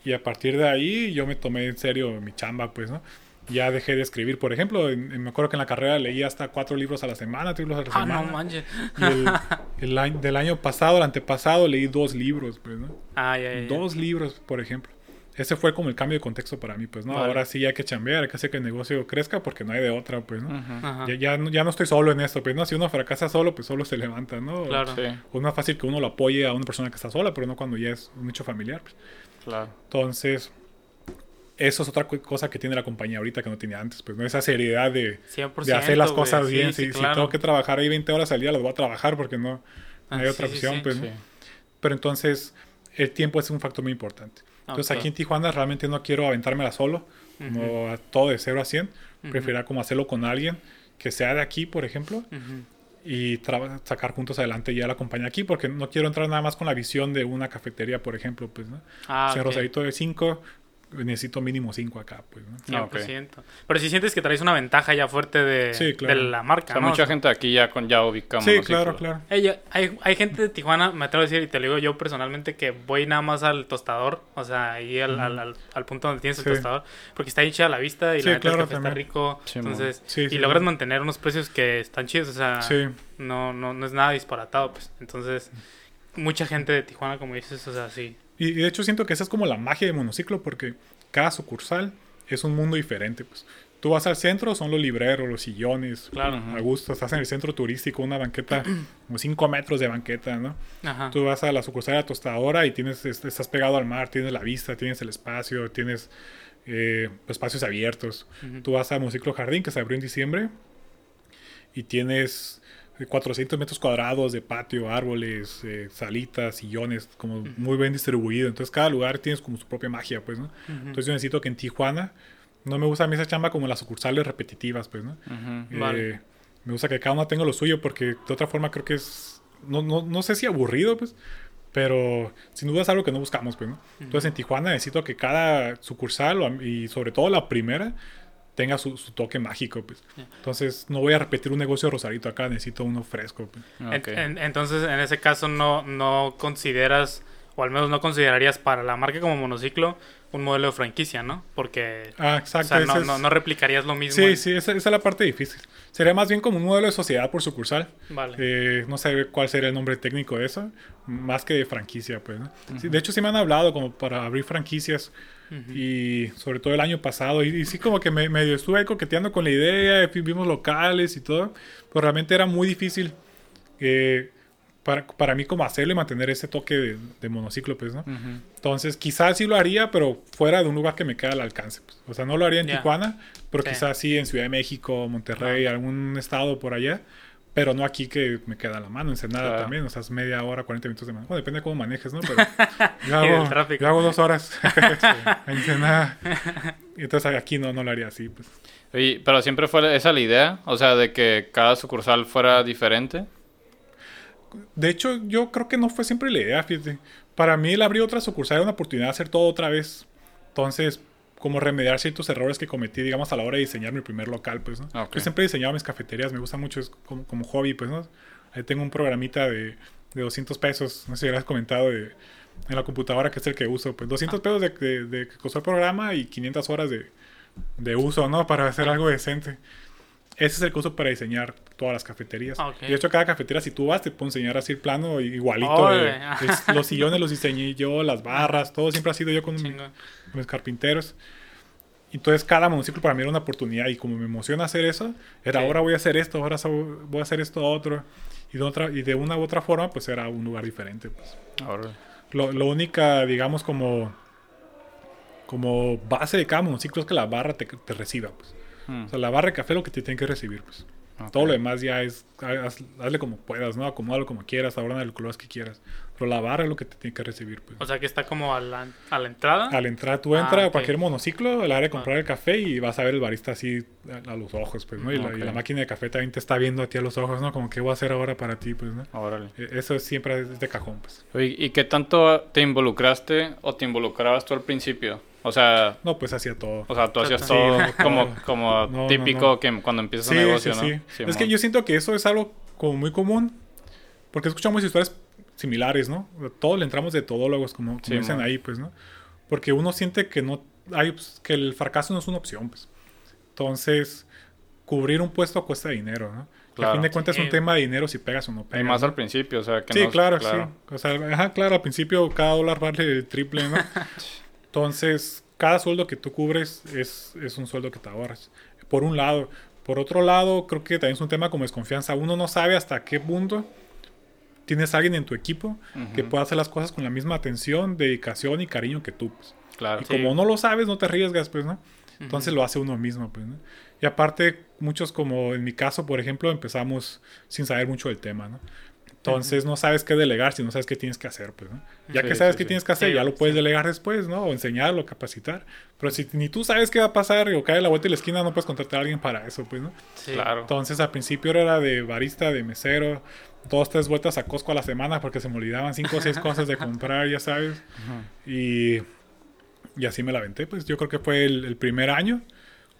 Y a partir de ahí yo me tomé en serio mi chamba, pues, ¿no? Ya dejé de escribir, por ejemplo, en- en- me acuerdo que en la carrera leía hasta cuatro libros a la semana, tres libros a la Ah, semana. no manches. Y el, el del año pasado, el antepasado, leí dos libros, pues, ¿no? Ah, ya, ya, ya. Dos libros, por ejemplo. Ese fue como el cambio de contexto para mí, pues, ¿no? Vale. Ahora sí hay que chambear, hay que hacer que el negocio crezca porque no hay de otra, pues, ¿no? Ya, ya, no- ya no estoy solo en esto, pues, ¿no? Si uno fracasa solo, pues solo se levanta, ¿no? Claro. Sí, O es más fácil que uno lo apoye a una persona que está sola, pero no cuando ya es un hecho familiar. pues. claro. Entonces, eso es otra cosa que tiene la compañía ahorita que no tenía antes, pues, ¿no? Esa seriedad de, 100%, de hacer las cosas bien. sí, si, claro. tengo que trabajar ahí 20 horas al día, las voy a trabajar porque no, no Ah, hay otra opción, sí. pues, ¿no? Pero entonces, el tiempo es un factor muy importante. Entonces, Ok. aquí en Tijuana realmente no quiero aventármela solo, no a todo de 0 a 100. Prefiero como hacerlo con alguien que sea de aquí, por ejemplo, Ujú. y traba- sacar juntos adelante ya la compañía aquí, porque no quiero entrar nada más con la visión de una cafetería, por ejemplo, pues, ¿no? Ah, ok. Rosarito de 5, necesito mínimo 5 acá, pues, ¿no? 100%. Pero si sientes que traes una ventaja ya fuerte de, Sí, claro. de la O marca, sea, ¿no? mucha gente aquí ya, con, ya ubica Sí, claro, claro. Hay, hay gente de Tijuana, me atrevo a decir, y te lo digo yo personalmente, que voy nada más al tostador, o sea, ahí al, al, al- al punto donde tienes el Sí. tostador, porque está hinchada la vista y Sí, la neta claro, está rico, Sí, entonces, Sí, y sí, logras sí. mantener unos precios que están chidos, o sea, Sí. no, no, no es nada disparatado, pues, entonces, mucha gente de Tijuana, como dices, o sea, sí, Y, de hecho siento que esa es como la magia de monociclo, porque cada sucursal es un mundo diferente, pues. Tú vas al centro, son los libreros, los sillones, Claro. a gusto. Estás en el centro turístico, una banqueta, *clears throat* como 5 metros de banqueta, ¿no? ajá, Tú vas a la sucursal de la tostadora y tienes, es- estás pegado al mar, tienes la vista, tienes el espacio, tienes eh, espacios abiertos. Ujú. Tú vas a Monociclo Jardín, que se abrió en diciembre, y tienes 400 metros cuadrados de patio, árboles, eh, salitas, sillones, como muy bien distribuido. Entonces cada lugar tienes como su propia magia, pues, ¿no? Ujú. Entonces yo necesito que en Tijuana, no me gusta a mí esa chamba como las sucursales repetitivas, pues, ¿no? Eh, Vale. me gusta que cada uno tenga lo suyo porque de otra forma creo que es, no, no, no sé si aburrido, pues, pero sin duda es algo que no buscamos, pues, ¿no? Entonces en Tijuana necesito que cada sucursal y sobre todo la primera tenga su, su toque mágico, pues. Entonces no voy a repetir un negocio de Rosarito acá, necesito uno fresco, pues. En- en- entonces, en ese caso, no, no consideras, o al menos no considerarías para la marca como monociclo, un modelo de franquicia, ¿no? Porque Ah, o sea, no, es- no, no replicarías lo mismo. sí, en- sí, esa, esa es la parte difícil. Sería más bien como un modelo de sociedad por sucursal. Vale. Eh, no sé cuál sería el nombre técnico de eso, más que de franquicia, pues. ¿no? Sí, de hecho, sí me han hablado como para abrir franquicias y sobre todo el año pasado. Y, y sí, como que me, medio estuve coqueteando con la idea, vi- vimos locales y todo, pero realmente era muy difícil eh, para, para mí como hacerlo y mantener ese toque de, de monociclo, pues, ¿no? Entonces, quizás sí lo haría, pero fuera de un lugar que me quede al alcance. pues. O sea, no lo haría en Ya. Tijuana, pero Sí. quizás sí en Ciudad de México, Monterrey, algún estado por allá. Pero no aquí que me queda la mano, Ensenada Claro. también, o sea, es media hora, 40 minutos de mano. Bueno, depende de cómo manejes, ¿no? Pero *laughs* yo hago, yo hago dos horas *laughs* *laughs* en Ensenada. Y entonces aquí no, no lo haría así, pues. Oye, pero siempre fue esa la idea, o sea, de que cada sucursal fuera diferente. De hecho, yo creo que no fue siempre la idea, fíjate. Para mí el abrir otra sucursal era una oportunidad de hacer todo otra vez. Entonces, como remediar ciertos errores que cometí, digamos, a la hora de diseñar mi primer local, pues, ¿no? Ok. Yo siempre he diseñado mis cafeterías, me gusta mucho es como, como hobby, pues, ¿no? Ahí tengo un programita de, de 200 pesos, no sé si lo has comentado, de, en la computadora, que es el que uso, pues, 200 pesos de, de, de que costó el programa y 500 horas de, de uso, ¿no? Para hacer algo decente. Ese es el que uso para diseñar todas las cafeterías. Ok. Y de hecho, cada cafetería, si tú vas, te puedo enseñar así el plano igualito. De- los sillones los diseñé yo, las barras, todo siempre ha sido yo con. Con mis carpinteros. Entonces, cada monociclo para mí era una oportunidad. Y como me emociona hacer eso, era Sí. ahora voy a hacer esto, ahora voy a hacer esto otro. Y de, otra, y de una u otra forma, pues era un lugar diferente. Pues. Ahora. Lo, lo única, digamos, como, como base de cada monociclo es que la barra te, te reciba. Pues. Mm. O sea, la barra de café es lo que te tiene que recibir. Pues. Ok. Todo lo demás ya es, haz- hazle como puedas, ¿no? Acomódalo como quieras, ahora el color que quieras. Pero la barra es lo que te tiene que recibir, pues. O sea que está como a la, a la entrada. Al entrar, tú Ah, entras a ok. cualquier monociclo, al área de Ah. comprar el café y vas a ver el barista así a, a los ojos, pues, ¿no? Y, la, y la máquina de café también te está viendo a ti a los ojos, ¿no? Como, ¿qué voy a hacer ahora para ti, pues, ¿no? Órale. E- Eso siempre es de cajón, pues. Oye, ¿Y qué tanto te involucraste o te involucrabas tú al principio? O sea, No, pues hacía todo. o sea tú hacías Sí, todo *laughs* como, no. como No, no, típico no. que cuando empiezas Sí, un negocio, sí, ¿no? sí. Sí, es que yo siento que eso es algo como muy común, porque escuchamos historias similares, ¿no? Todos le entramos de todólogos, como, como Sí, dicen ahí, pues, ¿no? Porque uno siente que no hay, pues, que el fracaso no es una opción, pues. Entonces, cubrir un puesto cuesta dinero, ¿no? Claro. a fin de cuentas es un tema de dinero si pegas o no Y pegas. más ¿no? al principio, o sea, que Sí, no es- claro, sí. O sea, ajá, claro, al principio cada dólar vale el triple, ¿no? *laughs* Entonces, cada sueldo que tú cubres es, es un sueldo que te ahorras. Por un lado. Por otro lado, creo que también es un tema como desconfianza. Uno no sabe hasta qué punto tienes a alguien en tu equipo que pueda hacer las cosas con la misma atención, dedicación y cariño que tú. pues. Claro. Y Sí. como no lo sabes, no te arriesgas, pues, ¿no? Entonces lo hace uno mismo, pues, ¿no? Y aparte, muchos como en mi caso, por ejemplo, empezamos sin saber mucho del tema, ¿no? Entonces no sabes qué delegar si no sabes qué tienes que hacer, pues, ¿no? Ya Sí, que sabes sí, qué sí. tienes que hacer, Sí, ya lo puedes sí. delegar después, ¿no? O enseñarlo, capacitar. Pero si ni tú sabes qué va a pasar o cae la vuelta de la esquina, no puedes contratar a alguien para eso, pues, ¿no? Sí. Claro. Entonces al principio era de barista, de mesero, dos, tres vueltas a Costco a la semana porque se me olvidaban cinco o seis *laughs* cosas de comprar, ya sabes. Y, y así me la aventé, pues yo creo que fue el, el primer año.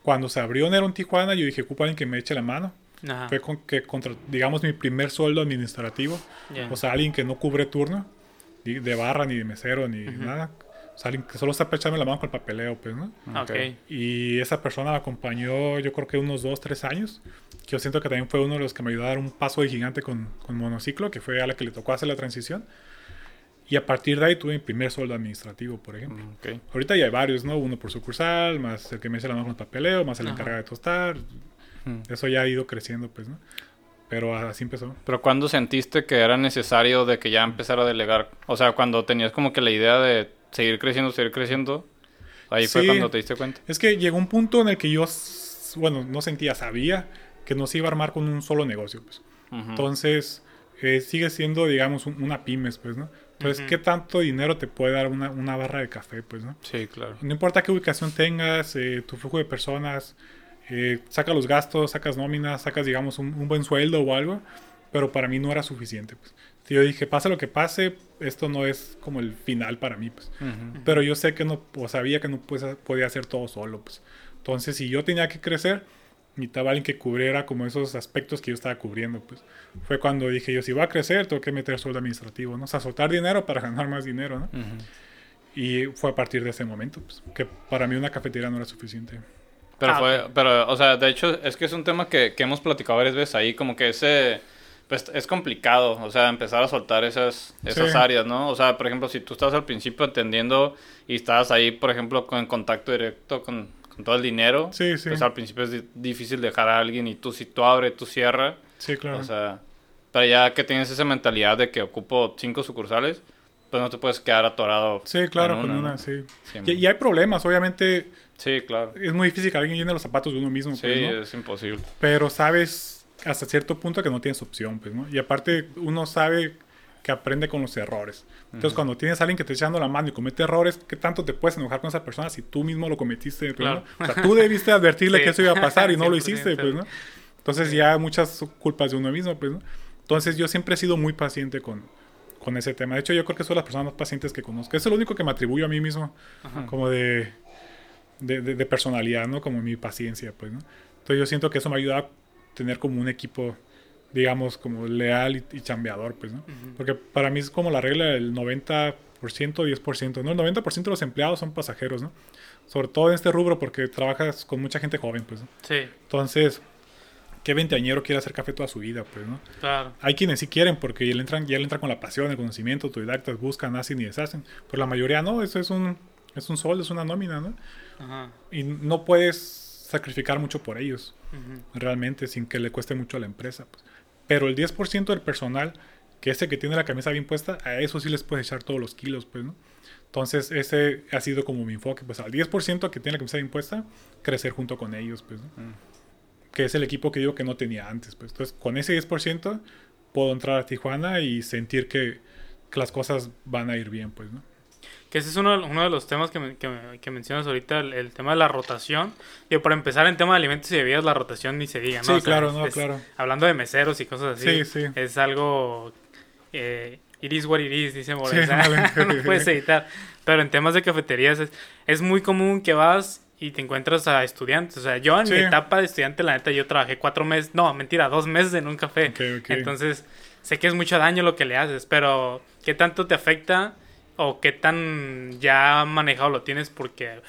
Cuando se abrió Nero en Tijuana, yo dije, ocupo a alguien que me eche la mano. Fue con que contra, digamos, mi primer sueldo administrativo. O sea, alguien que no cubre turno, de barra, ni de mesero, ni nada. O sea, alguien que solo está echarme la mano con el papeleo, pues, ¿no? Ok. Y esa persona me acompañó, yo creo que unos dos, tres años. Que yo siento que también fue uno de los que me ayudó a dar un paso de gigante con, con monociclo, que fue a la que le tocó hacer la transición. Y a partir de ahí tuve mi primer sueldo administrativo, por ejemplo. Ok. Ahorita ya hay varios, ¿no? Uno por sucursal, más el que me echa la mano con el papeleo, más el Ajá. encargado de tostar. Mm. Eso ya ha ido creciendo, pues, ¿no? Pero así empezó. Pero ¿cuándo sentiste que era necesario de que ya empezara a delegar? O sea, cuando tenías como que la idea de seguir creciendo, seguir creciendo, ahí fue cuando te diste cuenta. Es que llegó un punto en el que yo, bueno, no sentía, sabía que no se iba a armar con un solo negocio, pues. Entonces, eh, sigue siendo, digamos, un- una pymes, pues, ¿no? Entonces, Ujú. ¿qué tanto dinero te puede dar una, una barra de café, pues, no? Sí, claro. No importa qué ubicación tengas, eh, tu flujo de personas, eh, saca los gastos, sacas nóminas, sacas, digamos, un, un buen sueldo o algo, pero para mí no era suficiente, pues. Yo dije, pase lo que pase, esto no es como el final para mí, pues. Ujú. Pero yo sé que no, o sabía que no pues, podía hacer todo solo, pues. Entonces, si yo tenía que crecer, necesitaba alguien que cubriera como esos aspectos que yo estaba cubriendo, pues. Fue cuando dije yo, si voy a crecer, tengo que meter sueldo administrativo, ¿no? O sea, soltar dinero para ganar más dinero, ¿no? Ujú. Y fue a partir de ese momento, pues, que para mí una cafetería no era suficiente. Pero Ah, fue, pero, o sea, de hecho, es que es un tema que, que hemos platicado varias veces ahí, como que ese, pues, es complicado, o sea, empezar a soltar esas, esas Sí. áreas, ¿no? O sea, por ejemplo, si tú estás al principio entendiendo y estás ahí, por ejemplo, con en contacto directo con, con todo el dinero, Sí, sí. pues al principio es di- difícil dejar a alguien y tú, si tú abres, tú cierras, Sí, claro. o sea, pero ya que tienes esa mentalidad de que ocupo cinco sucursales, pues no te puedes quedar atorado. sí, claro, con una, una. Sí, Y, y hay problemas, obviamente. sí, claro. Es muy difícil que alguien llene los zapatos de uno mismo, Sí, pues, ¿no? es imposible. Pero sabes hasta cierto punto que no tienes opción, pues, ¿no? Y aparte, uno sabe que aprende con los errores. Entonces, cuando tienes a alguien que te está echando la mano y comete errores, ¿qué tanto te puedes enojar con esa persona si tú mismo lo cometiste? pues, Claro. ¿no? O sea, tú debiste advertirle *laughs* Sí. que eso iba a pasar y no lo *laughs* 100%, hiciste, pues, ¿no? Entonces, ya muchas culpas de uno mismo, pues, ¿no? Entonces, yo siempre he sido muy paciente con, con ese tema. De hecho, yo creo que soy las personas más pacientes que conozco. Eso es lo único que me atribuyo a mí mismo, Ajá. como de, de, de- de personalidad, ¿no? Como mi paciencia, pues, ¿no? Entonces, yo siento que eso me ayuda a tener como un equipo, digamos, como leal y, y chambeador, pues, ¿no? Porque para mí es como la regla del 90%, 10%, ¿no? El 90% de los empleados son pasajeros, ¿no? Sobre todo en este rubro porque trabajas con mucha gente joven, pues, ¿no? Sí, Entonces, ¿qué veinteañero quiere hacer café toda su vida, pues, ¿no? claro. Hay quienes sí quieren porque ya le entran, ya le entran con la pasión, el conocimiento, autodidactas, buscan, hacen y deshacen. Pero la mayoría no, eso es un, es un sol, es una nómina, ¿no? Ajá. Y no puedes sacrificar mucho por ellos, realmente, sin que le cueste mucho a la empresa. Pues. Pero el 10% del personal, que ese que tiene la camisa bien puesta, a eso sí les puedes echar todos los kilos, pues, ¿no? Entonces, ese ha sido como mi enfoque, pues al 10% que tiene la camisa bien puesta, crecer junto con ellos, pues, ¿no? que es el equipo que digo que no tenía antes. Pues. Entonces, con ese 10% puedo entrar a Tijuana y sentir que, que las cosas van a ir bien, pues, ¿no? Que ese es uno, uno de los temas que, me- que, me- que mencionas ahorita, el, el tema de la rotación. Yo, para empezar, en tema de alimentos y bebidas, la rotación ni se diga, ¿no? Sí, O sea, claro, no, es- claro. Hablando de meseros y cosas así. Sí, sí. Es algo... Eh, it is what it is, dice Sí, *laughs* Moreza. ándale. *laughs* no puedes editar. Pero en temas de cafeterías es, es muy común que vas y te encuentras a estudiantes. O sea, yo en Sí. mi etapa de estudiante, la neta, yo trabajé cuatro meses... No, mentira, dos meses en un café. Ok, ok. Entonces, sé que es mucho daño lo que le haces, pero ¿qué tanto te afecta o qué tan ya manejado lo tienes? Porque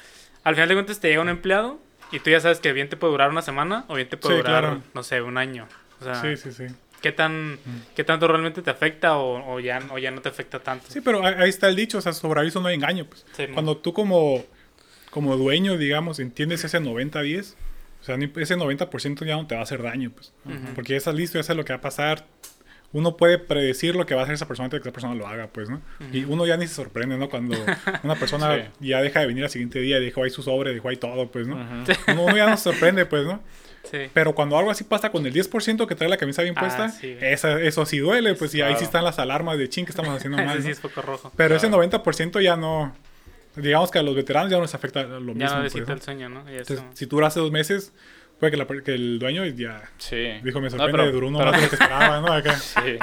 al final de cuentas te llega un empleado y tú ya sabes que bien te puede durar una semana o bien te puede Sí, durar, claro. no sé, un año. O sea, Sí, sí, sí. ¿qué, tan, ¿qué tanto realmente te afecta o, o ya, o ya no te afecta tanto? Sí, pero ahí está el dicho, o sea, sobre aviso no hay engaño. Pues. Sí. Cuando tú como, como dueño, digamos, entiendes ese 90-10, o sea, ni- ese 90% ya no te va a hacer daño, pues. Porque ya estás listo, ya sabes lo que va a pasar. Uno puede predecir lo que va a hacer esa persona antes de que esa persona lo haga, pues, ¿no? Y uno ya ni se sorprende, ¿no? Cuando una persona *laughs* Sí. ya deja de venir al siguiente día, dejó ahí su sobre, dejó ahí todo, pues, ¿no? Ujú. *laughs* uno, uno ya no se sorprende, pues, ¿no? Sí. Pero cuando algo así pasa con el 10% que trae la camisa bien Ah, puesta, sí. esa- eso sí duele, pues, y ahí sí están las alarmas de ching que estamos haciendo *laughs* mal, Ese sí ¿no? es foco rojo. Pero ese Claro. 90% ya no. Digamos que a los veteranos ya no les afecta lo Ya mismo. no les pues, el sueño, ¿no? Eso- Entonces, si tú hace dos meses, puede que, la que el dueño ya Sí. dijo: Me No, sorprende, pero- duró uno pero- más de lo que *laughs* esperaba, ¿no? Acá. Sí,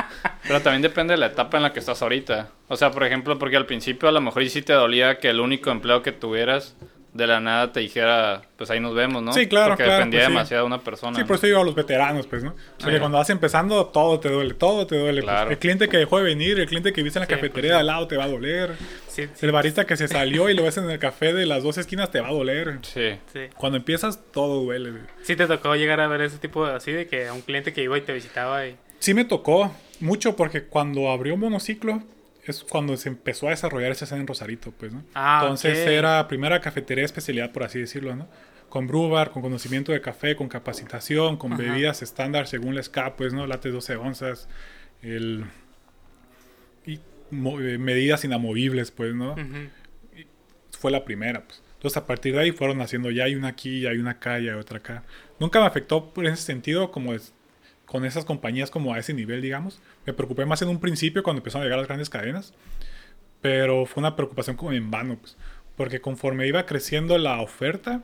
pero también depende de la etapa en la que estás ahorita. O sea, por ejemplo, porque al principio a lo mejor sí te dolía que el único empleo que tuvieras de la nada te dijera, pues ahí nos vemos, ¿no? Sí, claro, Porque claro, dependía pues sí. demasiado de una persona. Sí, ¿no? por eso digo a los veteranos, pues, ¿no? Porque Sí. cuando vas empezando, todo te duele, todo te duele. pues. Claro. El cliente que dejó de venir, el cliente que viste en la Sí, cafetería pues, de al lado te va a doler. sí, sí, El barista que se salió y lo ves en el café de las dos esquinas te va a doler. Sí. sí. Cuando empiezas, todo duele. güey. Sí te tocó llegar a ver ese tipo de así de que a un cliente que iba y te visitaba y... Sí me tocó mucho porque cuando abrió Monociclo es cuando se empezó a desarrollar esa escena en Rosarito, pues, ¿no? Ah, Entonces ok. era primera cafetería de especialidad, por así decirlo, ¿no? Con brew bar, con conocimiento de café, con capacitación, con Ajá. bebidas estándar según la SCA, pues, ¿no? Lates 12 onzas, el... y mo- eh, medidas inamovibles, pues, ¿no? Fue la primera, pues. Entonces a partir de ahí fueron haciendo, ya hay una aquí, ya hay una acá, ya hay otra acá. Nunca me afectó por ese sentido como es, con esas compañías como a ese nivel, digamos. Me preocupé más en un principio cuando empezaron a llegar las grandes cadenas, pero fue una preocupación como en vano, pues. Porque conforme iba creciendo la oferta,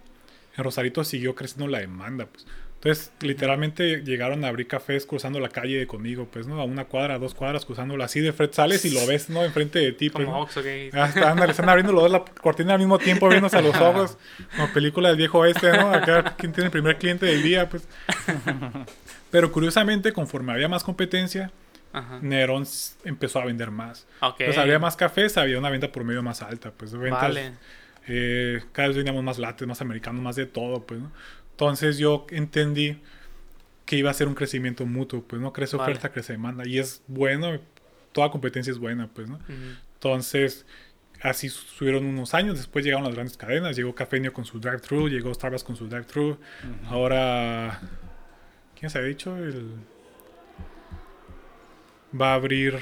en Rosarito siguió creciendo la demanda, pues. Entonces, literalmente llegaron a abrir cafés cruzando la calle conmigo, pues, ¿no? A una cuadra, a dos cuadras, cruzándola así de frente, sales y lo ves, ¿no? Enfrente de ti, pues, Como. Ah, está, ándale, están abriendo los dos la cortina al mismo tiempo, viéndose a los ojos. Como película del viejo oeste, ¿no? Acá, ¿quién tiene el primer cliente del día? Pues. *laughs* Pero curiosamente, conforme había más competencia, Ajá. Nerón empezó a vender más. Ok. Pues había más cafés, había una venta por medio más alta. Pues ventas, Vale. eh, cada vez veníamos más lates, más americanos, más de todo, pues, ¿no? Entonces yo entendí que iba a ser un crecimiento mutuo, pues, ¿no? Crece Vale. oferta, crece demanda. Y es bueno, toda competencia es buena, pues, ¿no? Entonces, así subieron unos años. Después llegaron las grandes cadenas. Llegó Cafeño con su drive-thru, llegó Starbucks con su drive-thru. Ahora, ¿quién se ha dicho? El... Va a abrir.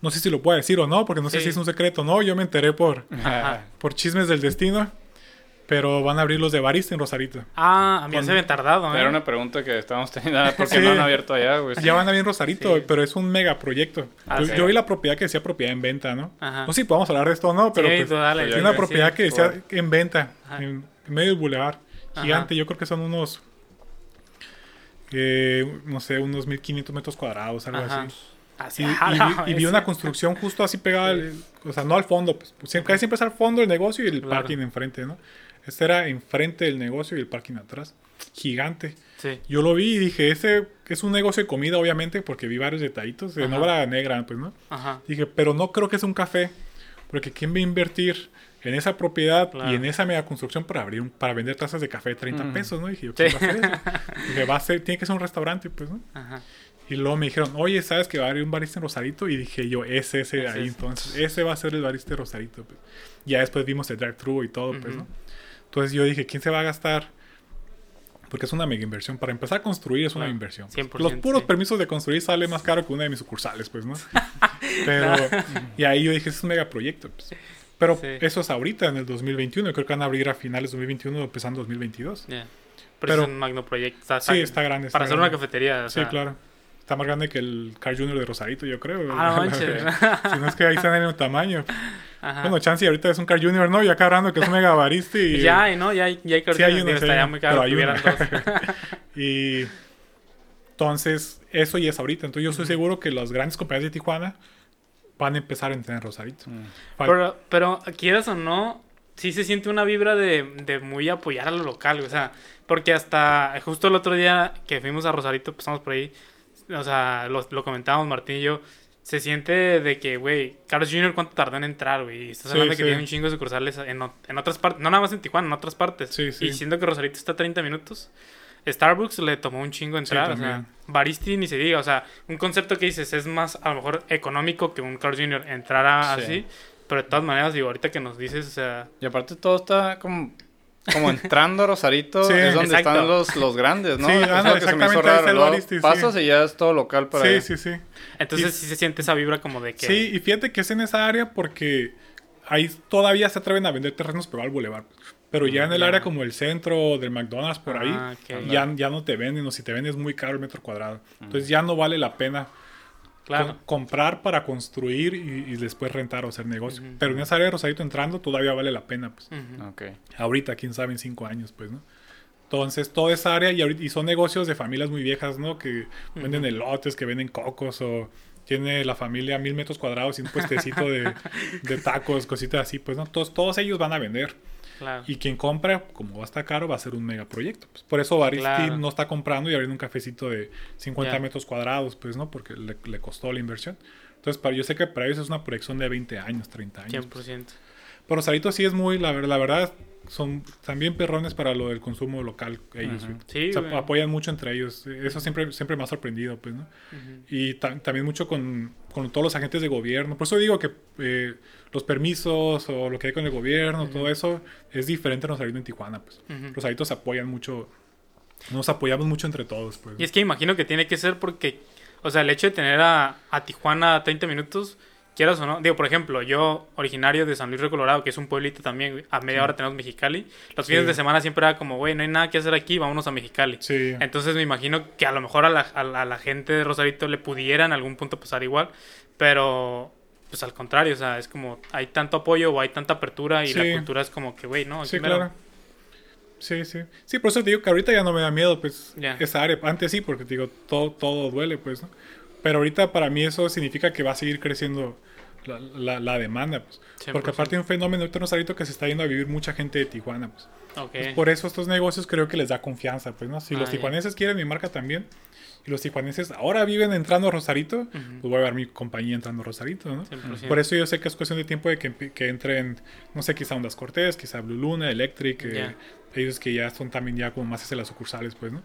No sé si lo puedo decir o no, porque no sé si es un secreto o no. Yo me enteré por, por chismes del destino. Pero van a abrir los de Barista en Rosarito. Ah, a mí Con- se habían tardado, ¿eh? Era una pregunta que estábamos teniendo, porque *laughs* Sí. no han abierto allá, güey. Ya van a abrir en Rosarito, Sí. pero es un mega proyecto. Ah, yo, sí. yo vi la propiedad que decía propiedad en venta, ¿no? Ajá. No sé si podemos hablar de esto o no, pero sí, pues, dale, pues, una que propiedad sí, que decía por- en venta, Ajá. en, en medio del bulevar. Gigante, Ajá. yo creo que son unos, eh, no sé, unos 1500 metros cuadrados, algo Ajá. así. Así, Y, y a la vi, y vi vez. una construcción justo así pegada, al- o sea, no al fondo, pues, pues, siempre, casi siempre es al fondo el negocio y el Claro. parking enfrente, ¿no? Este era enfrente del negocio y el parking atrás. Gigante. Sí. Yo lo vi y dije, ese es un negocio de comida, obviamente, porque vi varios detallitos, en Ajá. obra negra, pues, ¿no? Ajá. Dije, pero no creo que es un café, porque ¿quién va a invertir en esa propiedad Claro. y en esa mega construcción para abrir un- para vender tazas de café de 30 Ujú. pesos, ¿no? Dije, yo, ¿quién Sí. va a hacer eso? *laughs* Dije, va a ser, tiene que ser un restaurante, pues, ¿no? Ajá. Y luego me dijeron, oye, ¿sabes que va a abrir un barista en Rosarito? Y dije yo, ese, ese ahí, es. entonces, ese va a ser el barista de Rosarito. pues. Ya después vimos el drive-thru y todo, pues. ¿no? Entonces yo dije, ¿quién se va a gastar? Porque es una mega inversión. Para empezar a construir es una Claro, inversión. 100%, Los puros sí. permisos de construir sale más caro que una de mis sucursales, pues, ¿no? *laughs* Pero, y ahí yo dije, es un mega proyecto. pues. Pero Sí. eso es ahorita, en el 2021. Creo que van a abrir a finales de 2021 empezando 2022. Ya. Pero, Pero- es un magno proyecto. Está, Sí, está grande. Para está hacer una cafetería. o Sí, sea, claro. Está más grande que el Car Junior de Rosarito, yo creo. Ah, no *laughs* si no es que ahí están en el tamaño. *laughs* Ajá. Bueno, Chansey ahorita es un Car Junior, ¿no? Ya cabrando que es un Mega Barista y... *laughs* ya hay, ¿no? Ya hay, ya hay Sí hay cartones, uno, digo, sí estaría hay muy caro que hay hubieran dos. *laughs* *laughs* Y entonces, eso ya es ahorita. Entonces, yo estoy seguro que las grandes compañías de Tijuana van a empezar a entrar en Rosarito. Fal- Pero, pero quieras o no, sí se siente una vibra de, de muy apoyar a lo local, o sea, porque hasta justo el otro día que fuimos a Rosarito, pues estamos por ahí, o sea, lo, lo comentábamos Martín y yo, se siente de que, güey, Carlos Jr. cuánto tardó en entrar, güey, estás Sí, hablando de que sí. tiene un chingo de sucursales en, en otras partes, no nada más en Tijuana, en otras partes, Sí, sí. y siendo que Rosarito está a 30 minutos. Starbucks le tomó un chingo entrar, o sea. Baristi ni se diga, o sea, un concepto que dices es más a lo mejor económico que un Carl Jr. entrara Sí. así, pero de todas maneras, digo, ahorita que nos dices, o sea, Y aparte todo está como, como entrando a Rosarito, Sí, es donde exacto. están los, los grandes, ¿no? Sí, Es ándale, lo que se me hizo raro. sí. y ya es todo local para Sí, allá. sí, sí. entonces Y- sí se siente esa vibra como de que... Sí, y fíjate que es en esa área porque ahí todavía se atreven a vender terrenos, pero al bulevar. Pero ya en el área como el centro del McDonald's por ahí, Ah, ya, ya no te venden, o si te venden es muy caro el metro cuadrado. Entonces ya no vale la pena Claro. co- comprar para construir y, y después rentar o hacer negocio. Pero en esa área de Rosarito entrando todavía vale la pena. Pues. Ujú. Ok. Ahorita, quién sabe, en cinco años, pues, ¿no? Entonces, toda esa área, y, ahorita- y son negocios de familias muy viejas, ¿no? Que venden elotes, que venden cocos, o tiene la familia mil metros cuadrados y un puestecito de, *laughs* de tacos, cositas así, pues, ¿no? Todos, todos ellos van a vender. Claro. Y quien compra, como va a estar caro, va a ser un megaproyecto. Pues, por eso Baristi Claro. no está comprando y abriendo un cafecito de 50 Ya. metros cuadrados, pues, ¿no? Porque le, le costó la inversión. Entonces, para, yo sé que para ellos es una proyección de 20 años, 30 años. 100%. Pero Rosarito sí es muy, la verdad, son también perrones para lo del consumo local ellos. Sí, O sea, apoyan mucho entre ellos. Eso siempre, siempre me ha sorprendido, pues, ¿no? Y ta- también mucho con, con todos los agentes de gobierno. Por eso digo que eh, los permisos o lo que hay con el gobierno, todo eso es diferente en Rosarito en Tijuana, pues. Ujú. Rosarito se apoyan mucho, nos apoyamos mucho entre todos, pues. Y es que imagino que tiene que ser porque, o sea, el hecho de tener a, a Tijuana a 30 minutos, quieras o no. Digo, por ejemplo, yo, originario de San Luis Río Colorado, que es un pueblito también, a media hora tenemos Mexicali. Los Sí. fines de semana siempre era como, güey, no hay nada que hacer aquí, vámonos a Mexicali. Sí. Entonces me imagino que a lo mejor a la, a la- a la gente de Rosarito le pudiera en algún punto pasar igual, pero pues al contrario, o sea, es como hay tanto apoyo o hay tanta apertura y la cultura es como que, güey, no, aquí Sí, claro. Sí, sí. Sí, por eso te digo que ahorita ya no me da miedo, pues, Ya. esa área. Antes sí, porque te digo, todo, todo duele, pues, ¿no? Pero ahorita para mí eso significa que va a seguir creciendo la, la- la demanda, pues. 100%. Porque aparte hay un fenómeno ahorita en Rosarito que se está yendo a vivir mucha gente de Tijuana, pues. Ok. Pues por eso estos negocios creo que les da confianza, pues, ¿no? Si Ah, los ya. tijuanenses quieren mi marca también, y los tijuanenses ahora viven entrando a Rosarito, pues voy a ver mi compañía entrando a Rosarito, ¿no? 100%. Por eso yo sé que es cuestión de tiempo de que, que entren, no sé, quizá Ondas Cortés, quizá Blue Luna, Electric, eh. Ellos que ya son también ya como más hacia las sucursales, pues, ¿no?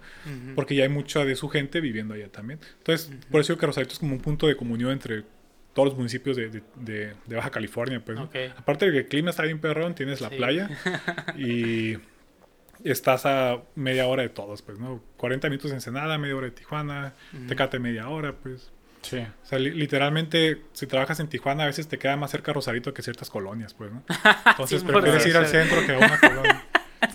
Porque ya hay mucha de su gente viviendo allá también. Entonces, por eso digo que Rosarito es como un punto de comunión entre todos los municipios de, de- de- de Baja California, pues. Aparte de que el clima está bien perrón, tienes la Sí. playa y estás a media hora de todos, pues, ¿no? 40 minutos de Ensenada, media hora de Tijuana, Tecate media hora, pues. Sí. O sea, li- literalmente, si trabajas en Tijuana, a veces te queda más cerca Rosarito que ciertas colonias, pues, ¿no? *laughs* Entonces, Sí, prefieres ir al centro que a una colonia.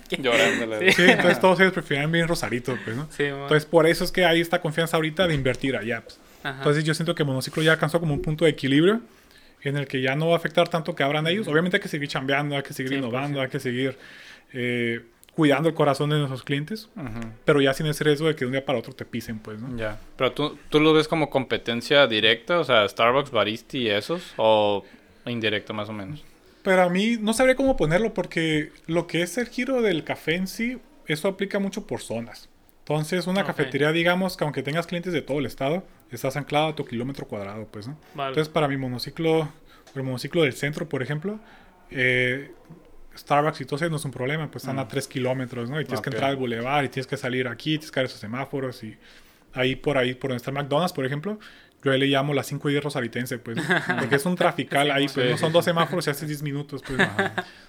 *laughs* Llorándole. Sí, entonces todos ellos prefieren vivir en Rosarito, pues, ¿no? Sí, mo- Entonces, por eso es que hay esta confianza ahorita de invertir allá, pues. Ajá. Entonces, yo siento que Monociclo ya alcanzó como un punto de equilibrio en el que ya no va a afectar tanto que abran ellos. Obviamente hay que seguir chambeando, hay que seguir Sí, innovando, pues, hay que seguir eh, cuidando el corazón de nuestros clientes, pero ya sin ese riesgo de que de un día para otro te pisen, pues, ¿no? Ya. Pero tú, tú lo ves como competencia directa, o sea, Starbucks, Baristi y esos, o indirecta más o menos. Pero a mí no sabría cómo ponerlo porque lo que es el giro del café en sí, eso aplica mucho por zonas. Entonces, una cafetería, digamos, que aunque tengas clientes de todo el estado, estás anclado a tu kilómetro cuadrado, pues, ¿no? Vale. Entonces, para mi monociclo, el monociclo del centro, por ejemplo, eh, Starbucks y todo eso no es un problema, pues están a 3 kilómetros, ¿no? Y tienes que entrar al bulevar y tienes que salir aquí, tienes que ver esos semáforos y ahí por ahí, por donde está McDonald's, por ejemplo, yo le llamo las 5 y 10 rosaritense, pues, porque es un *laughs* trafical ahí, pues no son dos semáforos y hace 10 minutos, pues.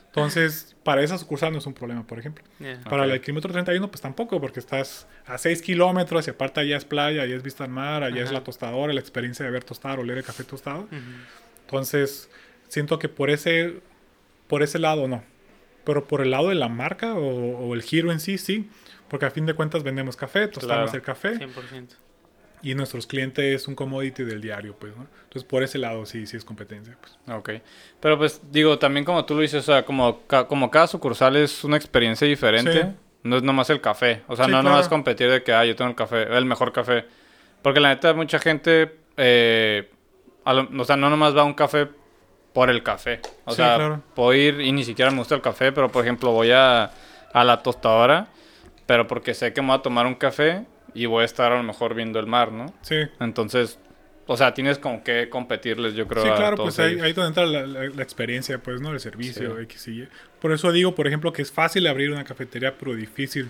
Entonces, para esa sucursal no es un problema, por ejemplo. Ya. Para Ok. el kilómetro 31, pues tampoco, porque estás a 6 kilómetros y aparte allá es playa, allá es vista al mar, allá es Ajá. la tostadora, la experiencia de ver tostar, oler el café tostado. Ujú. Entonces, siento que por ese, por ese lado no. Pero por el lado de la marca o, o el giro en sí, sí. Porque a fin de cuentas vendemos café, tostamos Claro. el café 100%. Y nuestros clientes es un commodity del diario, pues, ¿no? Entonces, por ese lado sí, sí es competencia, pues. Ok. Pero pues digo, también como tú lo dices, o sea, como, ca- como cada sucursal es una experiencia diferente, Sí. no es nomás el café. O sea, Sí, no es claro. nomás competir de que, ah, yo tengo el café, el mejor café. Porque la neta, mucha gente, eh, lo- o sea, no nomás va a un café por el café. O Sí, sea, claro. puedo ir y ni siquiera me gusta el café, pero por ejemplo voy a, a la tostadora, pero porque sé que me voy a tomar un café y voy a estar a lo mejor viendo el mar, ¿no? Sí. Entonces, o sea, tienes como que competirles, yo creo. Sí, a claro, todos pues ahí, ahí donde entra la, la- la experiencia, pues, ¿no? El servicio, Sí. X y Y. Por eso digo, por ejemplo, que es fácil abrir una cafetería, pero difícil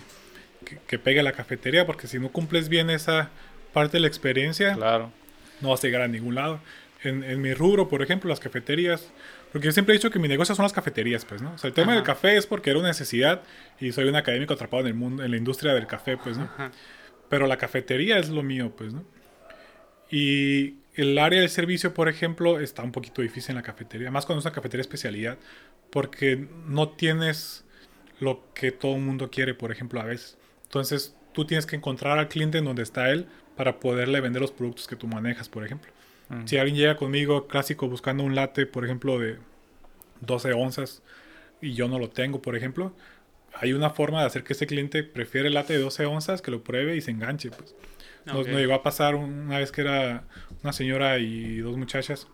que, que pegue la cafetería, porque si no cumples bien esa parte de la experiencia, Claro. no vas a llegar a ningún lado. En, en mi rubro, por ejemplo, las cafeterías, porque yo siempre he dicho que mi negocio son las cafeterías, pues, ¿no? O sea, el tema Ajá. del café es porque era una necesidad y soy un académico atrapado en el mundo, en la industria del café, pues, ¿no? Ajá. Pero la cafetería es lo mío, pues, ¿no? Y el área del servicio, por ejemplo, está un poquito difícil en la cafetería, más cuando es una cafetería especialidad, porque no tienes lo que todo el mundo quiere, por ejemplo, a veces. Entonces, tú tienes que encontrar al cliente en donde está él para poderle vender los productos que tú manejas, por ejemplo. Mm. Si alguien llega conmigo clásico buscando un latte, por ejemplo, de 12 onzas y yo no lo tengo, por ejemplo, hay una forma de hacer que ese cliente prefiere el latte de 12 onzas, que lo pruebe y se enganche. Pues. Nos, nos llegó a pasar una vez que era una señora y dos muchachas.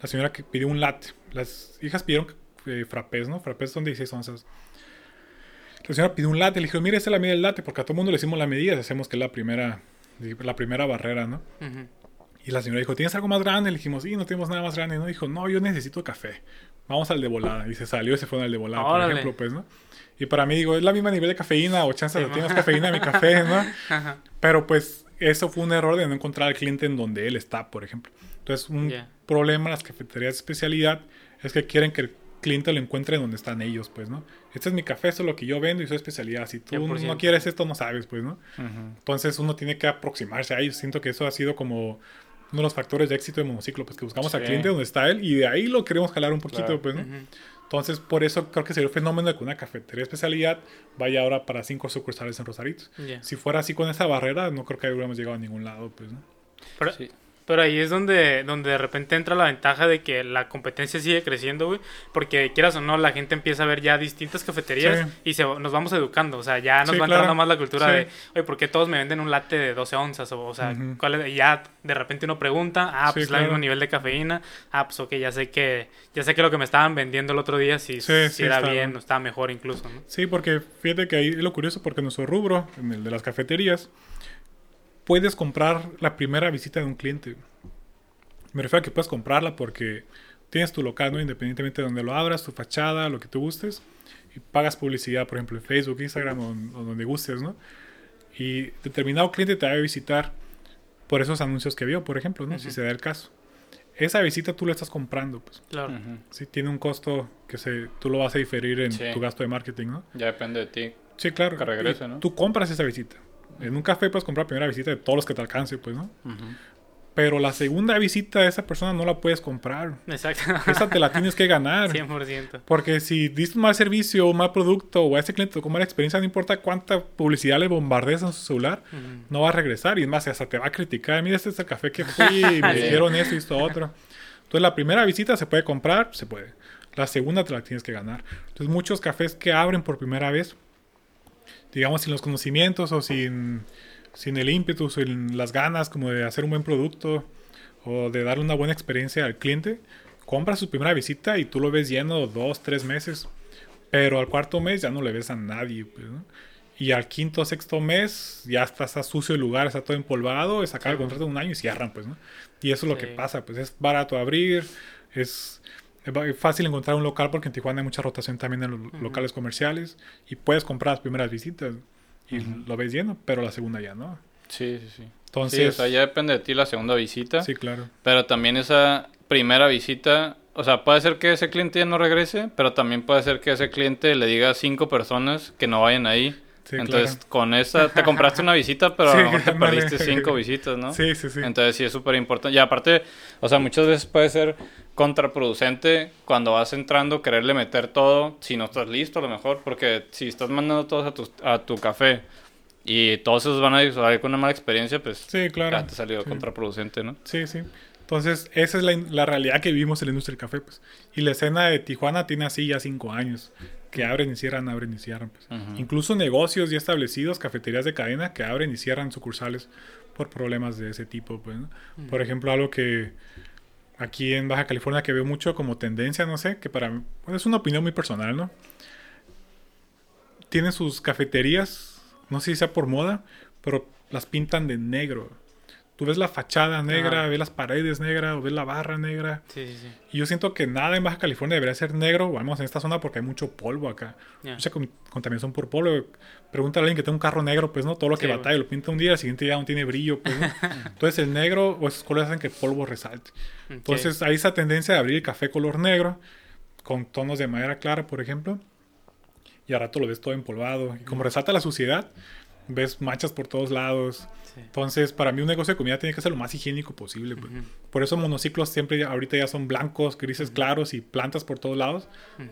La señora que pidió un latte. Las hijas pidieron eh, frappés, ¿no? Frappés son 16 onzas. La señora pidió un latte. Le dijo, mire, esta es la medida del latte, porque a todo mundo le hicimos la medida. Hacemos que es la primera, la primera barrera, ¿no? Y la señora dijo, ¿tienes algo más grande? Le dijimos, sí, no tenemos nada más grande. No, dijo, no, yo necesito café. Vamos al de volada. Y se salió y se fue al de volada, por ejemplo, pues, ¿no? Y para mí, digo, es la misma nivel de cafeína o chance de tener más cafeína en mi café, *laughs* ¿no? Ajá. Pero pues eso fue un error de no encontrar al cliente en donde él está, por ejemplo. Entonces, un Ya. problema en las cafeterías de especialidad es que quieren que el cliente lo encuentre donde están ellos, pues, ¿no? Este es mi café, esto es lo que yo vendo y soy especialidad. Si tú 100%. no quieres esto, no sabes, pues, ¿no? Ujú. Entonces uno tiene que aproximarse a ellos. Siento que eso ha sido como uno de los factores de éxito de monociclo, pues que buscamos al Sí. cliente donde está él y de ahí lo queremos jalar un poquito, Claro. pues, ¿no? Ujú. Entonces, por eso creo que sería un fenómeno de que una cafetería de especialidad vaya ahora para cinco sucursales en Rosarito. Si fuera así con esa barrera, no creo que hubiéramos llegado a ningún lado, pues, ¿no? Pero, Sí. Pero ahí es donde, donde de repente entra la ventaja de que la competencia sigue creciendo, güey. Porque quieras o no, la gente empieza a ver ya distintas cafeterías Sí. y se, nos vamos educando. O sea, ya nos Sí, va claro. entrando más la cultura Sí. de, oye, ¿por qué todos me venden un latte de 12 onzas? O, o sea. ¿cuál es? Y ya de repente uno pregunta, ah, pues claro. el mismo nivel de cafeína. Ah, pues ok, ya sé que, ya sé que lo que me estaban vendiendo el otro día, si, Sí, si sí, era está- bien o estaba mejor incluso, ¿no? Sí, porque fíjate que ahí es lo curioso, porque nuestro rubro, en el de las cafeterías, puedes comprar la primera visita de un cliente. Me refiero a que puedes comprarla porque tienes tu local, ¿no? Independientemente de donde lo abras, tu fachada, lo que tú gustes, y pagas publicidad, por ejemplo, en Facebook, Instagram o, o donde gustes, ¿no? Y determinado cliente te va a visitar por esos anuncios que vio, por ejemplo, ¿no? Si se da el caso. Esa visita tú la estás comprando, pues. Claro. Ujú. Sí, tiene un costo que se, tú lo vas a diferir en Sí. tu gasto de marketing, ¿no? Ya depende de ti. Sí, claro. Que regrese, Y ¿no? Tú compras esa visita. En un café puedes comprar primera visita de todos los que te alcance, pues, ¿no? Ujú. Pero la segunda visita de esa persona no la puedes comprar. Exacto. Esa te la tienes que ganar. *laughs* 100%. Porque si diste un mal servicio, un mal producto, o a ese cliente con mala experiencia, no importa cuánta publicidad le bombardees en su celular, Ujú. no va a regresar. Y es más, hasta te va a criticar. Mira, este es el café que *laughs* fui y me dijeron esto y esto otro. Entonces, la primera visita se puede comprar, se puede. La segunda te la tienes que ganar. Entonces, muchos cafés que abren por primera vez, digamos, sin los conocimientos o sin, sin el ímpetu, sin las ganas como de hacer un buen producto o de darle una buena experiencia al cliente, compra su primera visita y tú lo ves lleno dos, tres meses. Pero al cuarto mes ya no le ves a nadie. pues, ¿no? Y al quinto o sexto mes ya está, está sucio el lugar, está todo empolvado, es sacar el contrato de un año y cierran, pues, ¿no? Y eso es lo que pasa, pues es barato abrir, es, es ba- fácil encontrar un local porque en Tijuana hay mucha rotación también en los locales comerciales y puedes comprar las primeras visitas y lo ves lleno, pero la segunda ya no. Sí, sí, sí. Entonces, sí, o sea, ya depende de ti la segunda visita. sí, claro. Pero también esa primera visita, o sea, puede ser que ese cliente ya no regrese, pero también puede ser que ese cliente le diga a cinco personas que no vayan ahí. Sí, Entonces, claro. con esa te compraste una visita, pero a lo mejor te *laughs* perdiste cinco visitas, ¿no? Sí, sí, sí. Entonces sí es súper importante. Y aparte, o sea, muchas veces puede ser contraproducente cuando vas entrando quererle meter todo si no estás listo a lo mejor. Porque si estás mandando todos a tu, a tu café y todos esos van a salir con una mala experiencia, pues Sí, claro. ya te salió Sí. contraproducente, ¿no? Sí, sí. Entonces, esa es la, la realidad que vivimos en la industria del café, pues. Y la escena de Tijuana tiene así ya cinco años. Que abren y cierran, abren y cierran. Pues. Incluso negocios ya establecidos, cafeterías de cadena, que abren y cierran sucursales por problemas de ese tipo, pues. ¿no? Por ejemplo, algo que aquí en Baja California que veo mucho como tendencia, no sé, que para mí bueno, es una opinión muy personal, ¿no? Tienen sus cafeterías, no sé si sea por moda, pero las pintan de negro. Tú ves la fachada negra, Ajá. ves las paredes negras, o ves la barra negra. Sí, sí, sí. Y yo siento que nada en Baja California debería ser negro, o al menos en esta zona, porque hay mucho polvo acá. Ya. Mucha con- contaminación por polvo. Pregúntale a alguien que tenga un carro negro, pues no, todo lo que batalla lo pinta un día, al siguiente día no tiene brillo, pues ¿no? *laughs* Entonces el negro o esos colores hacen que el polvo resalte. Entonces hay esa tendencia de abrir el café color negro, con tonos de madera clara, por ejemplo, y al rato lo ves todo empolvado. Y como resalta la suciedad, ves manchas por todos lados. Sí. Entonces, para mí un negocio de comida tiene que ser lo más higiénico posible. pues. Por eso monociclos siempre ya- ahorita ya son blancos, grises claros y plantas por todos lados,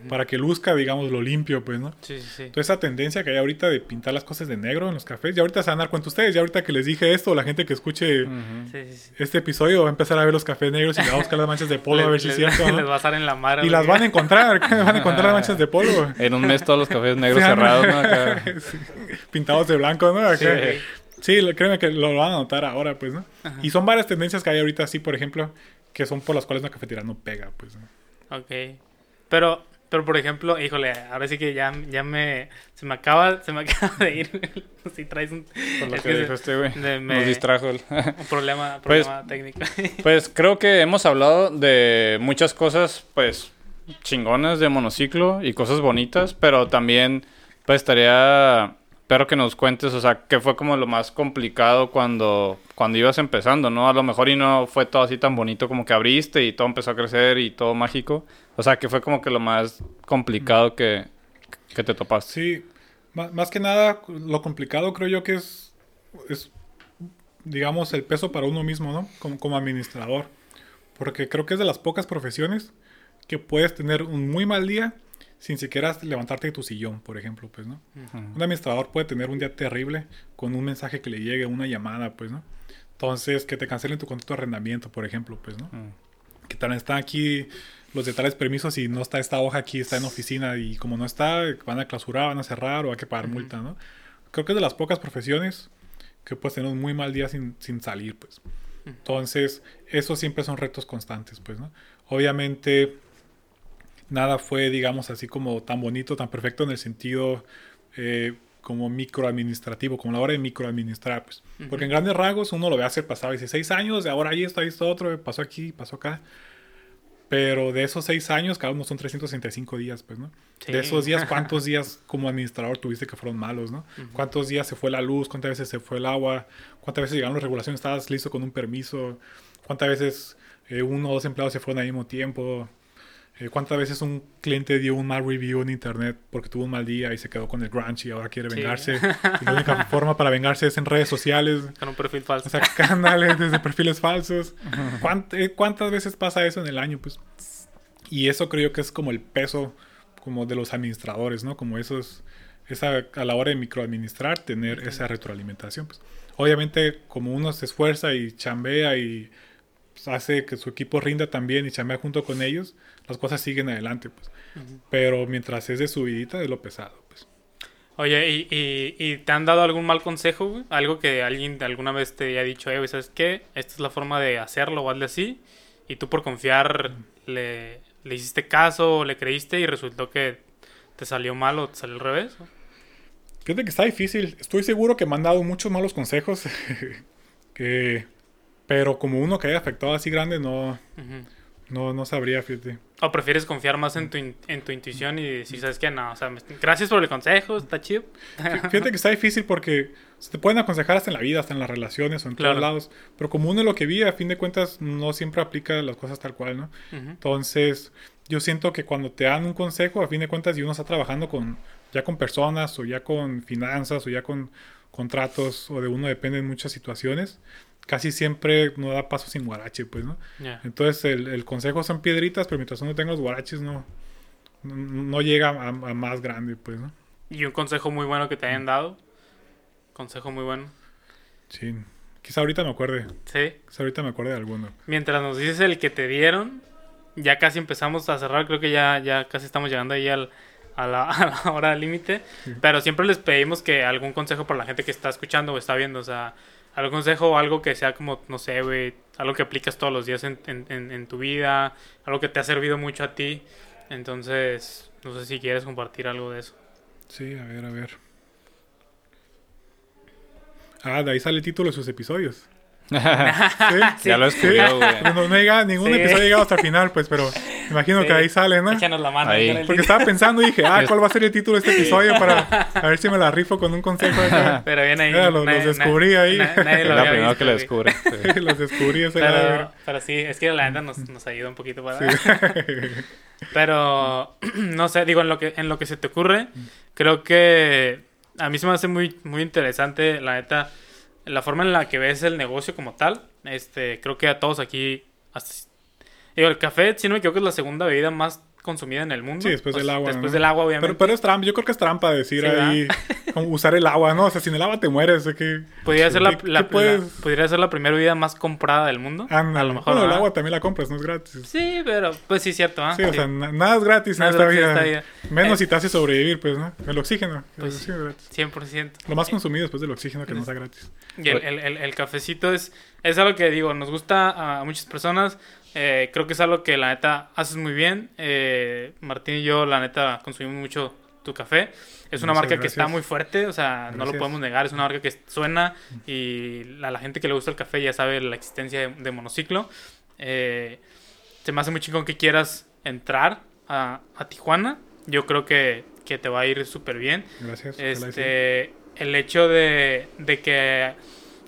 para que luzca, digamos, lo limpio, pues, ¿no? Sí, sí, sí. Entonces esa tendencia que hay ahorita de pintar las cosas de negro en los cafés, ya ahorita se van a dar cuenta ustedes, ya ahorita que les dije esto, la gente que escuche Ujú. Sí, sí, sí. este episodio va a empezar a ver los cafés negros y va a buscar las manchas de polvo a ver si es cierto, *laughs* ¿no? Les va a estar en la madre. Y las van a encontrar, *laughs* van a encontrar las manchas de polvo. En un mes todos los cafés *laughs* negros cerrados, ¿no? Acá. Sí, Pintados de blanco, ¿no? Acá. Sí. Sí, lo- créeme que lo van a notar ahora, pues, ¿no? Y son varias tendencias que hay ahorita, así, por ejemplo, que son por las cuales una cafetería no pega, pues. ¿no? Ok. Pero, pero por ejemplo, híjole, ahora sí que ya, ya me. Se me acaba, se me *laughs* acaba de ir. si traes un, Por lo es que que dijo se- este güey. de- me- Nos distrajo. el- un problema, *laughs* Pues- problema técnico. *laughs* Pues creo que hemos hablado de muchas cosas, pues, chingonas de monociclo y cosas bonitas, pero también, pues, estaría... Espero que nos cuentes, o sea, qué fue como lo más complicado cuando, cuando ibas empezando, ¿no? A lo mejor y no fue todo así tan bonito como que abriste y todo empezó a crecer y todo mágico. O sea, que fue como que lo más complicado que, que te topaste. Sí, más que nada, lo complicado creo yo que es, es digamos, el peso para uno mismo, ¿no? Como, como administrador. Porque creo que es de las pocas profesiones que puedes tener un muy mal día sin siquiera levantarte de tu sillón, por ejemplo, pues, ¿no? Un administrador puede tener un día terrible con un mensaje que le llegue, una llamada, pues, ¿no? Entonces, que te cancelen tu contrato de arrendamiento, por ejemplo, pues, ¿no? Mm. que tal están aquí los de tales permisos y no está esta hoja aquí, está en oficina y como no está, van a clausurar, van a cerrar o hay que pagar multa, ¿no? Creo que es de las pocas profesiones que puedes tener un muy mal día sin, sin salir, pues. Entonces, eso siempre son retos constantes, pues, ¿no? Obviamente, nada fue, digamos, así como tan bonito, tan perfecto en el sentido eh, como microadministrativo, como la hora de microadministrar, pues. Porque en grandes rasgos uno lo ve hacer pasado 16 años, de ahora ahí está, ahí está otro, pasó aquí, pasó acá. Pero de esos 6 años, cada uno son 365 días, pues, ¿no? Sí. De esos días, *laughs* ¿cuántos días como administrador tuviste que fueron malos, ¿no? ¿Cuántos días se fue la luz? ¿Cuántas veces se fue el agua? ¿Cuántas veces llegaron las regulaciones? ¿Estabas listo con un permiso? ¿Cuántas veces eh, uno o dos empleados se fueron al mismo tiempo? Eh, ¿Cuántas veces un cliente dio un mal review en internet porque tuvo un mal día y se quedó con el grunge y ahora quiere Sí. vengarse? *laughs* Y la única forma para vengarse es en redes sociales. Con un perfil falso. O sea, *laughs* canales desde perfiles falsos. ¿Cuánt- eh, ¿Cuántas veces pasa eso en el año? Pues. Y eso creo que es como el peso como de los administradores, ¿no? Como esos, esa, a la hora de microadministrar, tener esa retroalimentación. Pues. Obviamente, como uno se esfuerza y chambea y pues, hace que su equipo rinda también y chambea junto con ellos, las cosas siguen adelante, pues. Pero mientras es de subidita, es lo pesado, pues. Oye, ¿y, y, y te han dado algún mal consejo, güey? Algo que alguien alguna vez te haya dicho, eh, güey, ¿sabes qué? Esta es la forma de hacerlo o hazle así. Y tú por confiar le, le hiciste caso o le creíste y resultó que te salió mal o te salió al revés. ¿o? Fíjate que está difícil. Estoy seguro que me han dado muchos malos consejos. *laughs* que, pero como uno que haya afectado así grande, no, Ujú. no, no sabría, fíjate. ¿O prefieres confiar más en tu, in- en tu intuición y decir, ¿sabes qué? No, o sea, gracias por el consejo, está chido. Fíjate que está difícil porque se te pueden aconsejar hasta en la vida, hasta en las relaciones o en Claro. todos lados. Pero como uno lo que vive, a fin de cuentas, no siempre aplica las cosas tal cual, ¿no? Ujú. Entonces, yo siento que cuando te dan un consejo, a fin de cuentas, y uno está trabajando con ya con personas o ya con finanzas o ya con contratos o de uno depende en muchas situaciones, casi siempre no da paso sin guarache, pues, ¿no? Ya. Entonces, el, el consejo son piedritas, pero mientras uno tenga los guaraches, no, no, no llega a, a más grande, pues, ¿no? Y un consejo muy bueno que te hayan dado. Consejo muy bueno. Sí. Quizá ahorita me acuerde. Sí. Quizá ahorita me acuerde de alguno. Mientras nos dices el que te dieron, ya casi empezamos a cerrar. Creo que ya, ya casi estamos llegando ahí al, a, la, *laughs* a la hora límite. Pero siempre les pedimos que algún consejo para la gente que está escuchando o está viendo. O sea, algún consejo o algo que sea como, no sé, güey, algo que aplicas todos los días en, en, en, en tu vida, algo que te ha servido mucho a ti. Entonces, no sé si quieres compartir algo de eso. Sí, a ver, a ver. Ah, de ahí sale el título de sus episodios. *laughs* ¿Sí? Ya lo descubrió, güey. No, no llega, ningún Sí. episodio ha llegado hasta el final, pues, pero imagino Sí. que ahí sale, ¿no? Échanos la mano. Ahí. con el Porque estaba pensando y dije, *laughs* ah, ¿cuál va a ser el título de este episodio? Para *laughs* a ver si me la rifo con un consejo. acá. *laughs* Pero bien ahí. Mira, los- los descubrí ahí. na- nadie lo la primera visto, que güey. descubre. sí. Los descubrí ese era. Pero, pero sí, es que la neta nos, nos ayuda un poquito para... Sí. Pero, *clears throat* no sé, digo, en lo que, en lo que se te ocurre, creo que a mí se me hace muy, muy interesante, la neta, la forma en la que ves el negocio como tal. Este, creo que a todos aquí, hasta- digo, el café, si no me equivoco, es la segunda bebida más consumida en el mundo. Sí, después del agua, Después ¿no? del agua, obviamente. Pero, pero es trampa, yo creo que es trampa decir Sí, ahí, *laughs* como usar el agua, ¿no? O sea, sin el agua te mueres. ¿de que Podría ser la, ¿Qué- la- qué puedes? la- podría ser la primera bebida más comprada del mundo. A lo mejor. Bueno, el agua también la compras, no es gratis. Sí, pero pues sí, cierto, ¿ah? Sí, o sea, na- nada es gratis Nada en es esta gratis vida. esta vida. Menos Eh, si te hace sobrevivir, pues, ¿no? El oxígeno. El Pues oxígeno es gratis. 100%. Lo más consumido después del oxígeno que no sea gratis. Y el, el- el- el cafecito es, es algo que digo, nos gusta a muchas personas. Eh, creo que es algo que la neta haces muy bien. Eh, Martín y yo, la neta, consumimos mucho tu café. Es una Muchas marca que está muy fuerte, o sea, no lo podemos negar. Es una marca que suena y a la gente que le gusta el café ya sabe la existencia de, de monociclo. Eh, se me hace muy chingón que quieras entrar a, a Tijuana. Yo creo que, que te va a ir súper bien. Gracias. Este, el hecho de, de que,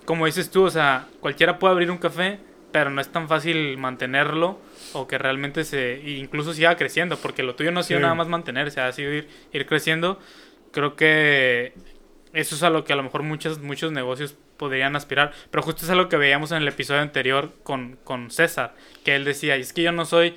como dices tú, o sea, cualquiera puede abrir un café, pero no es tan fácil mantenerlo o que realmente se, incluso siga creciendo, porque lo tuyo no ha sido Sí. nada más mantenerse, ha sido ir, ir creciendo. Creo que eso es a lo que a lo mejor muchos, muchos negocios podrían aspirar, pero justo es algo que veíamos en el episodio anterior con, con César, que él decía, es que yo no soy...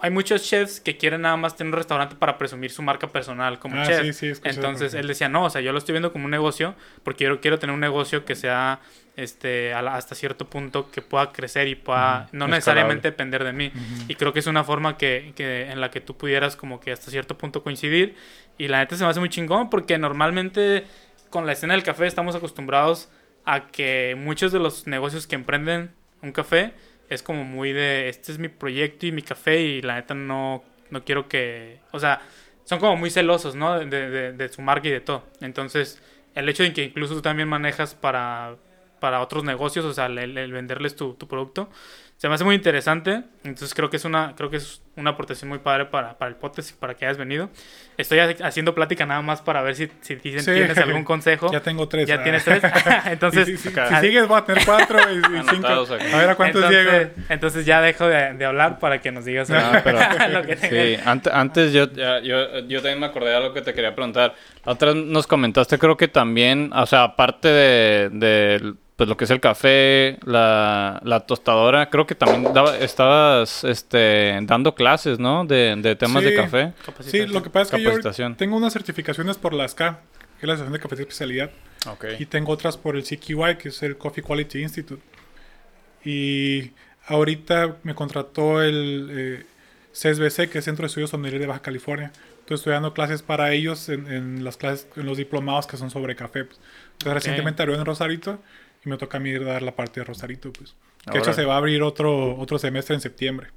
Hay muchos chefs que quieren nada más tener un restaurante para presumir su marca personal como Ah, chef. sí, sí, escuché Entonces él decía, no, o sea, yo lo estoy viendo como un negocio porque yo quiero tener un negocio que sea este la- hasta cierto punto que pueda crecer y pueda no necesariamente depender de mí. Y creo que es una forma que, que en la que tú pudieras como que hasta cierto punto coincidir. Y la neta se me hace muy chingón porque normalmente con la escena del café estamos acostumbrados a que muchos de los negocios que emprenden un café es como muy de este es mi proyecto y mi café y la neta no, no quiero que... O sea, son como muy celosos, ¿no? De, de- de su marca y de todo. Entonces, el hecho de que incluso tú también manejas para, para otros negocios, o sea, el, el venderles tu, tu producto, se me hace muy interesante. Entonces creo que es una, creo que es una aportación muy padre para, para el podcast y para que hayas venido. Estoy ha- haciendo plática nada más para ver si, si dicen- Sí. tienes algún consejo. *laughs* Ya tengo tres. Ya ah. tienes tres. *laughs* *laughs* Entonces, Si, sigues, voy a tener cuatro y, y cinco. Aquí. A ver a cuántos entonces, llego. entonces ya dejo de, de hablar para que nos digas Ah, pero- lo que tengas. ante- antes yo, ya- yo, yo también me acordé de algo que te quería preguntar. La otra nos comentaste, creo que también, o sea, aparte de, de, pues, lo que es el café, la, la tostadora, creo que también daba- estabas este, dando clases, ¿no? De, de temas de café. Sí, lo que pasa es que yo tengo unas certificaciones por la SCA, que es la Asociación de Café de Especialidad, y tengo otras por el CQI, que es el Coffee Quality Institute. Y ahorita me contrató el eh, CSBC, que es Centro de Estudios Sommelier de Baja California. Estoy estudiando clases para ellos en, en las clases, en los diplomados que son sobre café. Entonces, recientemente abrió en Rosarito y me toca a mí ir a dar la parte de Rosarito. Pues. Que de hecho se va a abrir otro, otro semestre en septiembre.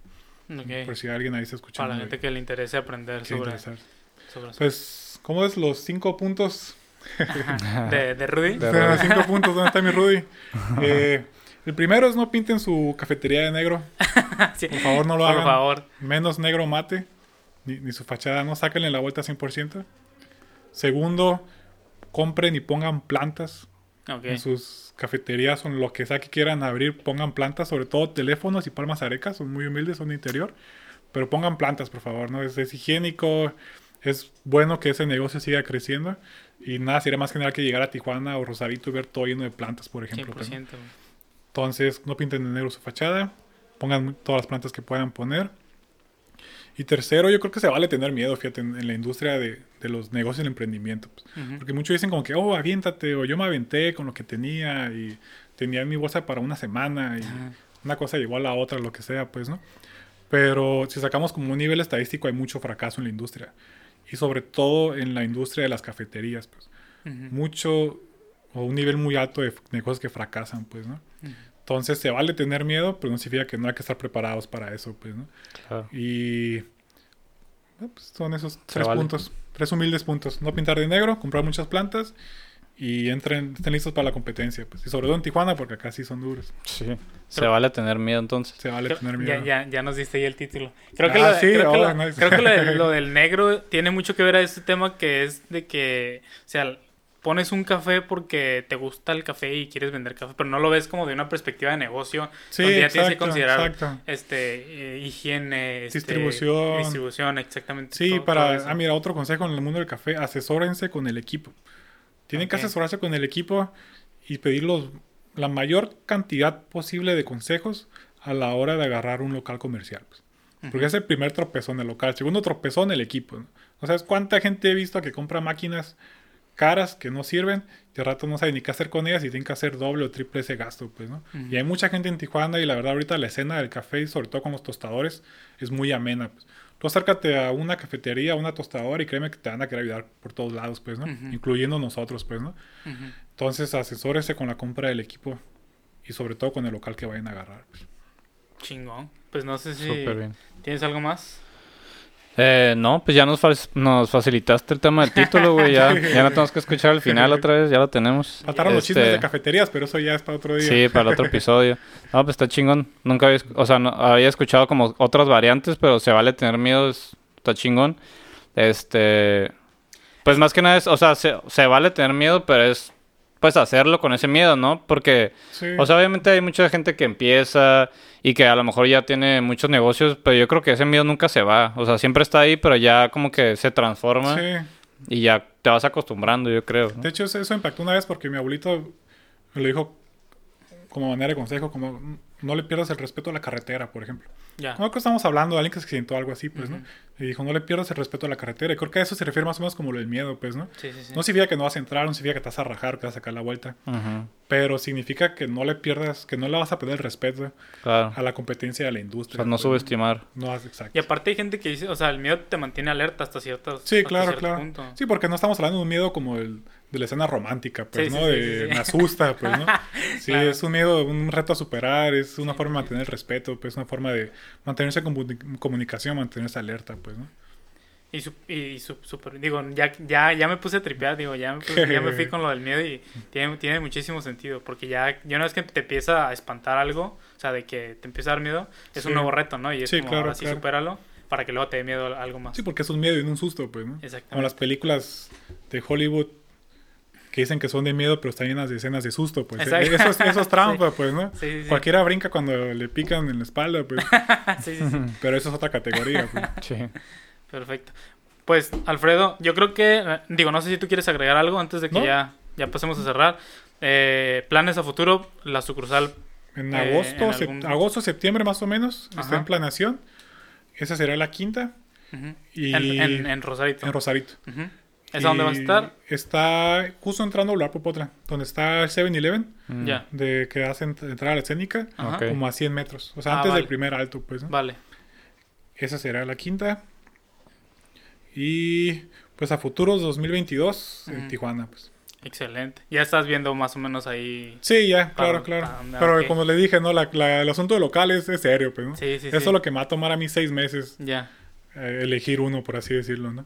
Por si alguien ahí está escuchando. Para la gente que le interese aprender sobre, sobre eso. Pues, ¿cómo es los cinco puntos? *laughs* de, de Rudy. De *laughs* O sea, Rudy. cinco puntos, ¿dónde está mi Rudy? *laughs* Eh, el primero es no pinten su cafetería de negro. Sí. Por favor, no lo Por hagan. favor. Menos negro mate. Ni, ni su fachada, no sáquenle la vuelta 100%. Segundo, compren y pongan plantas Ok. en sus cafeterías o en lo que sea que quieran abrir. Pongan plantas, sobre todo teléfonos y palmas arecas. Son muy humildes, son de interior. Pero pongan plantas, por favor. ¿no? Es, es higiénico. Es bueno que ese negocio siga creciendo. Y nada, sería más genial que llegar a Tijuana o Rosarito y ver todo lleno de plantas, por ejemplo. 100%. pues, ¿no? güey. Entonces, no pinten de negro su fachada. Pongan todas las plantas que puedan poner. Y tercero, yo creo que se vale tener miedo, fíjate, en, en la industria de, de los negocios y el emprendimiento. pues. Porque muchos dicen como que, oh, aviéntate, o yo me aventé con lo que tenía y tenía mi bolsa para una semana y una cosa llegó a la otra, lo que sea, pues, ¿no? Pero si sacamos como un nivel estadístico, hay mucho fracaso en la industria. Y sobre todo en la industria de las cafeterías, pues. Mucho o un nivel muy alto de negocios que fracasan, pues, ¿no? Entonces se vale tener miedo, pero no significa que no hay que estar preparados para eso, pues, ¿no? Claro. Y pues, son esos Se tres vale. puntos, tres humildes puntos. No pintar de negro, comprar muchas plantas y entren, estén listos para la competencia. Pues. Y sobre todo en Tijuana, porque acá sí son duros. Sí. Se vale tener miedo entonces. Se vale Creo- tener ya, miedo. ya, ya nos diste ahí el título. Creo que, Ah, lo, sí, creo que, ahora lo, no. creo que lo de- lo del negro tiene mucho que ver a este tema que es de que, o sea, pones un café porque te gusta el café y quieres vender café, pero no lo ves como de una perspectiva de negocio, Sí, donde ya tienes que exacto, considerar exacto. este eh, higiene, este, Distribución. distribución, exactamente. Sí, todo- para... Ah, mira, otro consejo en el mundo del café, asesórense con el equipo. Tienen que asesorarse con el equipo y pedir los, la mayor cantidad posible de consejos a la hora de agarrar un local comercial. pues. Porque es el primer tropezón el local. Segundo tropezón el equipo. ¿no? O sea, ¿cuánta gente he visto que compra máquinas caras que no sirven y al rato no sabe ni qué hacer con ellas y tienen que hacer doble o triple ese gasto, pues, ¿no? Y hay mucha gente en Tijuana y la verdad ahorita la escena del café y sobre todo con los tostadores es muy amena, pues. Tú acércate a una cafetería, a una tostadora y créeme que te van a querer ayudar por todos lados, pues, ¿no? Incluyendo nosotros, pues, ¿no? Entonces asesórese con la compra del equipo y sobre todo con el local que vayan a agarrar. pues. Chingón. Pues no sé si Súper bien. tienes algo más. Eh, no, pues ya nos, fa- nos facilitaste el tema del título, güey. Ya, *laughs* ya no tenemos que escuchar el final otra vez, ya lo tenemos. Faltaron los chismes Este, de cafeterías, pero eso ya es para otro día. Sí, para el otro episodio. No, pues está chingón. Nunca había, o sea, no, había escuchado como otras variantes, pero se vale tener miedo, es- está chingón. Este, pues más que nada es, o sea, se, se vale tener miedo, pero es, pues hacerlo con ese miedo, ¿no? Porque, Sí. o sea, obviamente hay mucha gente que empieza y que a lo mejor ya tiene muchos negocios, pero yo creo que ese miedo nunca se va. O sea, siempre está ahí, pero ya como que se transforma Sí. y ya te vas acostumbrando, yo creo. ¿no? De hecho, eso, impactó una vez porque mi abuelito me lo dijo como manera de consejo, como "Mm, no le pierdas el respeto a la carretera, por ejemplo. Ya. No que estamos hablando de alguien que se sientó algo así, pues. ¿no? Y dijo, no le pierdas el respeto a la carretera. Y creo que a eso se refiere más o menos como lo del miedo, pues, ¿no? Sí, sí, sí. No significa que no vas a entrar, no significa que te vas a rajar, que vas a sacar la vuelta, Ujú, pero significa que no le pierdas, que no le vas a perder el respeto Claro. a la competencia de la O industria. sea, no pues, subestimar. No, has- exacto. Y aparte hay gente que dice, o sea, el miedo te mantiene alerta hasta cierto Sí, hasta claro, cierto claro. punto. Sí, porque no estamos hablando de un miedo como el de la escena romántica, pues, Sí, ¿no? sí, de sí, me asusta, pues, ¿no? *laughs* Sí, Claro. es un miedo, un reto a superar, es una forma de mantener el respeto, pues, una forma de mantenerse en comuni- comunicación, mantenerse alerta, pues, ¿no? Y, su, y su- super, digo, ya, ya, ya me puse a tripear, digo, ya, me puse- ya me fui *laughs* con lo del miedo y tiene, tiene muchísimo sentido, porque ya, ya una vez que te empieza a espantar algo, o sea, de que te empieza a dar miedo, es un nuevo reto, ¿no? Y es Sí, como, claro, ahora claro. supéralo, para que luego te dé miedo algo más. Sí, porque es un miedo y un susto, pues, ¿no? Como Exactamente. las películas de Hollywood que dicen que son de miedo, pero están llenas de escenas de susto, pues. Exacto. Eso es, eso es trampa, *laughs* pues, ¿no? Sí, sí, sí. Cualquiera brinca cuando le pican en la espalda, pues. *laughs* *laughs* Pero eso es otra categoría, pues. Sí. Perfecto. Pues, Alfredo, yo creo que, eh, digo, no sé si tú quieres agregar algo antes de que No. ya, ya pasemos a cerrar. Eh, planes a futuro, la sucursal. En Eh, agosto, en sep- algún- agosto, septiembre más o menos, está Ajá. en planeación. Esa será la quinta. Y en, en, en Rosarito. en Rosarito. Ujú. ¿Esa dónde va a estar? Está justo entrando a Ular Popotla, donde está el 7-Eleven, Mm. Ya. de que hace ent- entrar a la escénica, como a 100 metros. O sea, Ah, antes vale. del primer alto, pues, ¿no? Vale. Esa será la quinta. Y pues a futuros 2022 en. Tijuana, pues. Excelente. Ya estás viendo más o menos ahí. Sí, ya, Para- claro, claro. andar, Pero como le dije, no, la, la- el asunto de local es, es serio, pues, ¿no? Sí, sí, Eso sí. es lo que me va a tomar a mí seis meses Ya. eh, elegir uno, por así decirlo, ¿no?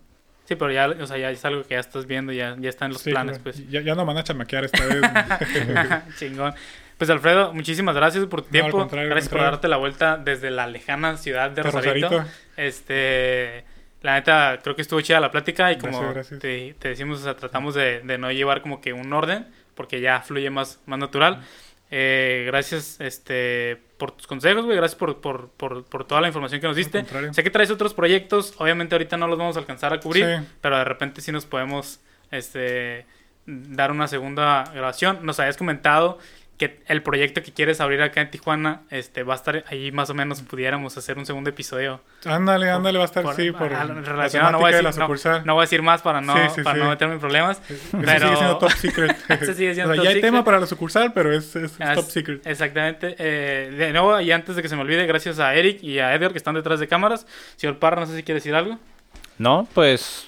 Sí, pero ya, o sea, ya es algo que ya estás viendo, ya, ya está en los Sí, planes, pues. Ya, ya no van a chamaquear esta vez. *laughs* Chingón. Pues Alfredo, muchísimas gracias por tu No, al tiempo. al gracias por darte la vuelta desde la lejana ciudad de Rosarito. Rosarito. Este, la neta, creo que estuvo chida la plática y como Gracias, gracias. Te, te decimos, o sea, tratamos de, de no llevar como que un orden, porque ya fluye más, más natural. Eh, gracias este, por tus consejos, güey. Gracias por, por, por, por toda la información que nos diste. Sé que traes otros proyectos. Obviamente ahorita no los vamos a alcanzar a cubrir, Sí. pero de repente sí nos podemos este, dar una segunda grabación. Nos habías comentado que el proyecto que quieres abrir acá en Tijuana este va a estar ahí más o menos pudiéramos hacer un segundo episodio Ándale, ándale, va a estar, por- sí, por relacionado, no voy a de la decir- no- sucursal. no voy a decir más para no Sí, sí, para sí. no meterme en problemas Eso pero- sigue siendo top secret. *laughs* Eso sigue siendo O sea, top ya hay secret. tema para la sucursal, pero es, es Ah, top es- secret. Exactamente. Eh, de nuevo, y antes de que se me olvide, gracias a Eric y a Edgar que están detrás de cámaras. Señor Parra, no sé si quiere decir algo. No, pues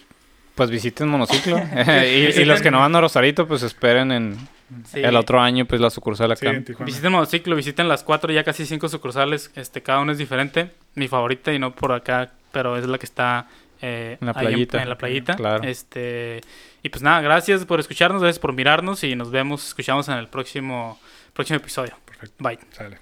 pues visiten monociclo *laughs* *laughs* y, y los que no van a Rosarito pues esperen en Sí. el otro año pues la sucursal Sí, acá. Tijuana. Visiten Monociclo, visiten las cuatro, ya casi cinco sucursales. Este, cada uno es diferente. Mi favorita y no por acá, pero es la que está eh, En la playita. En, la playita. Claro. Este, y pues nada, gracias por escucharnos, gracias por mirarnos y nos vemos, escuchamos en el próximo, próximo episodio. Perfecto. Bye. Sale.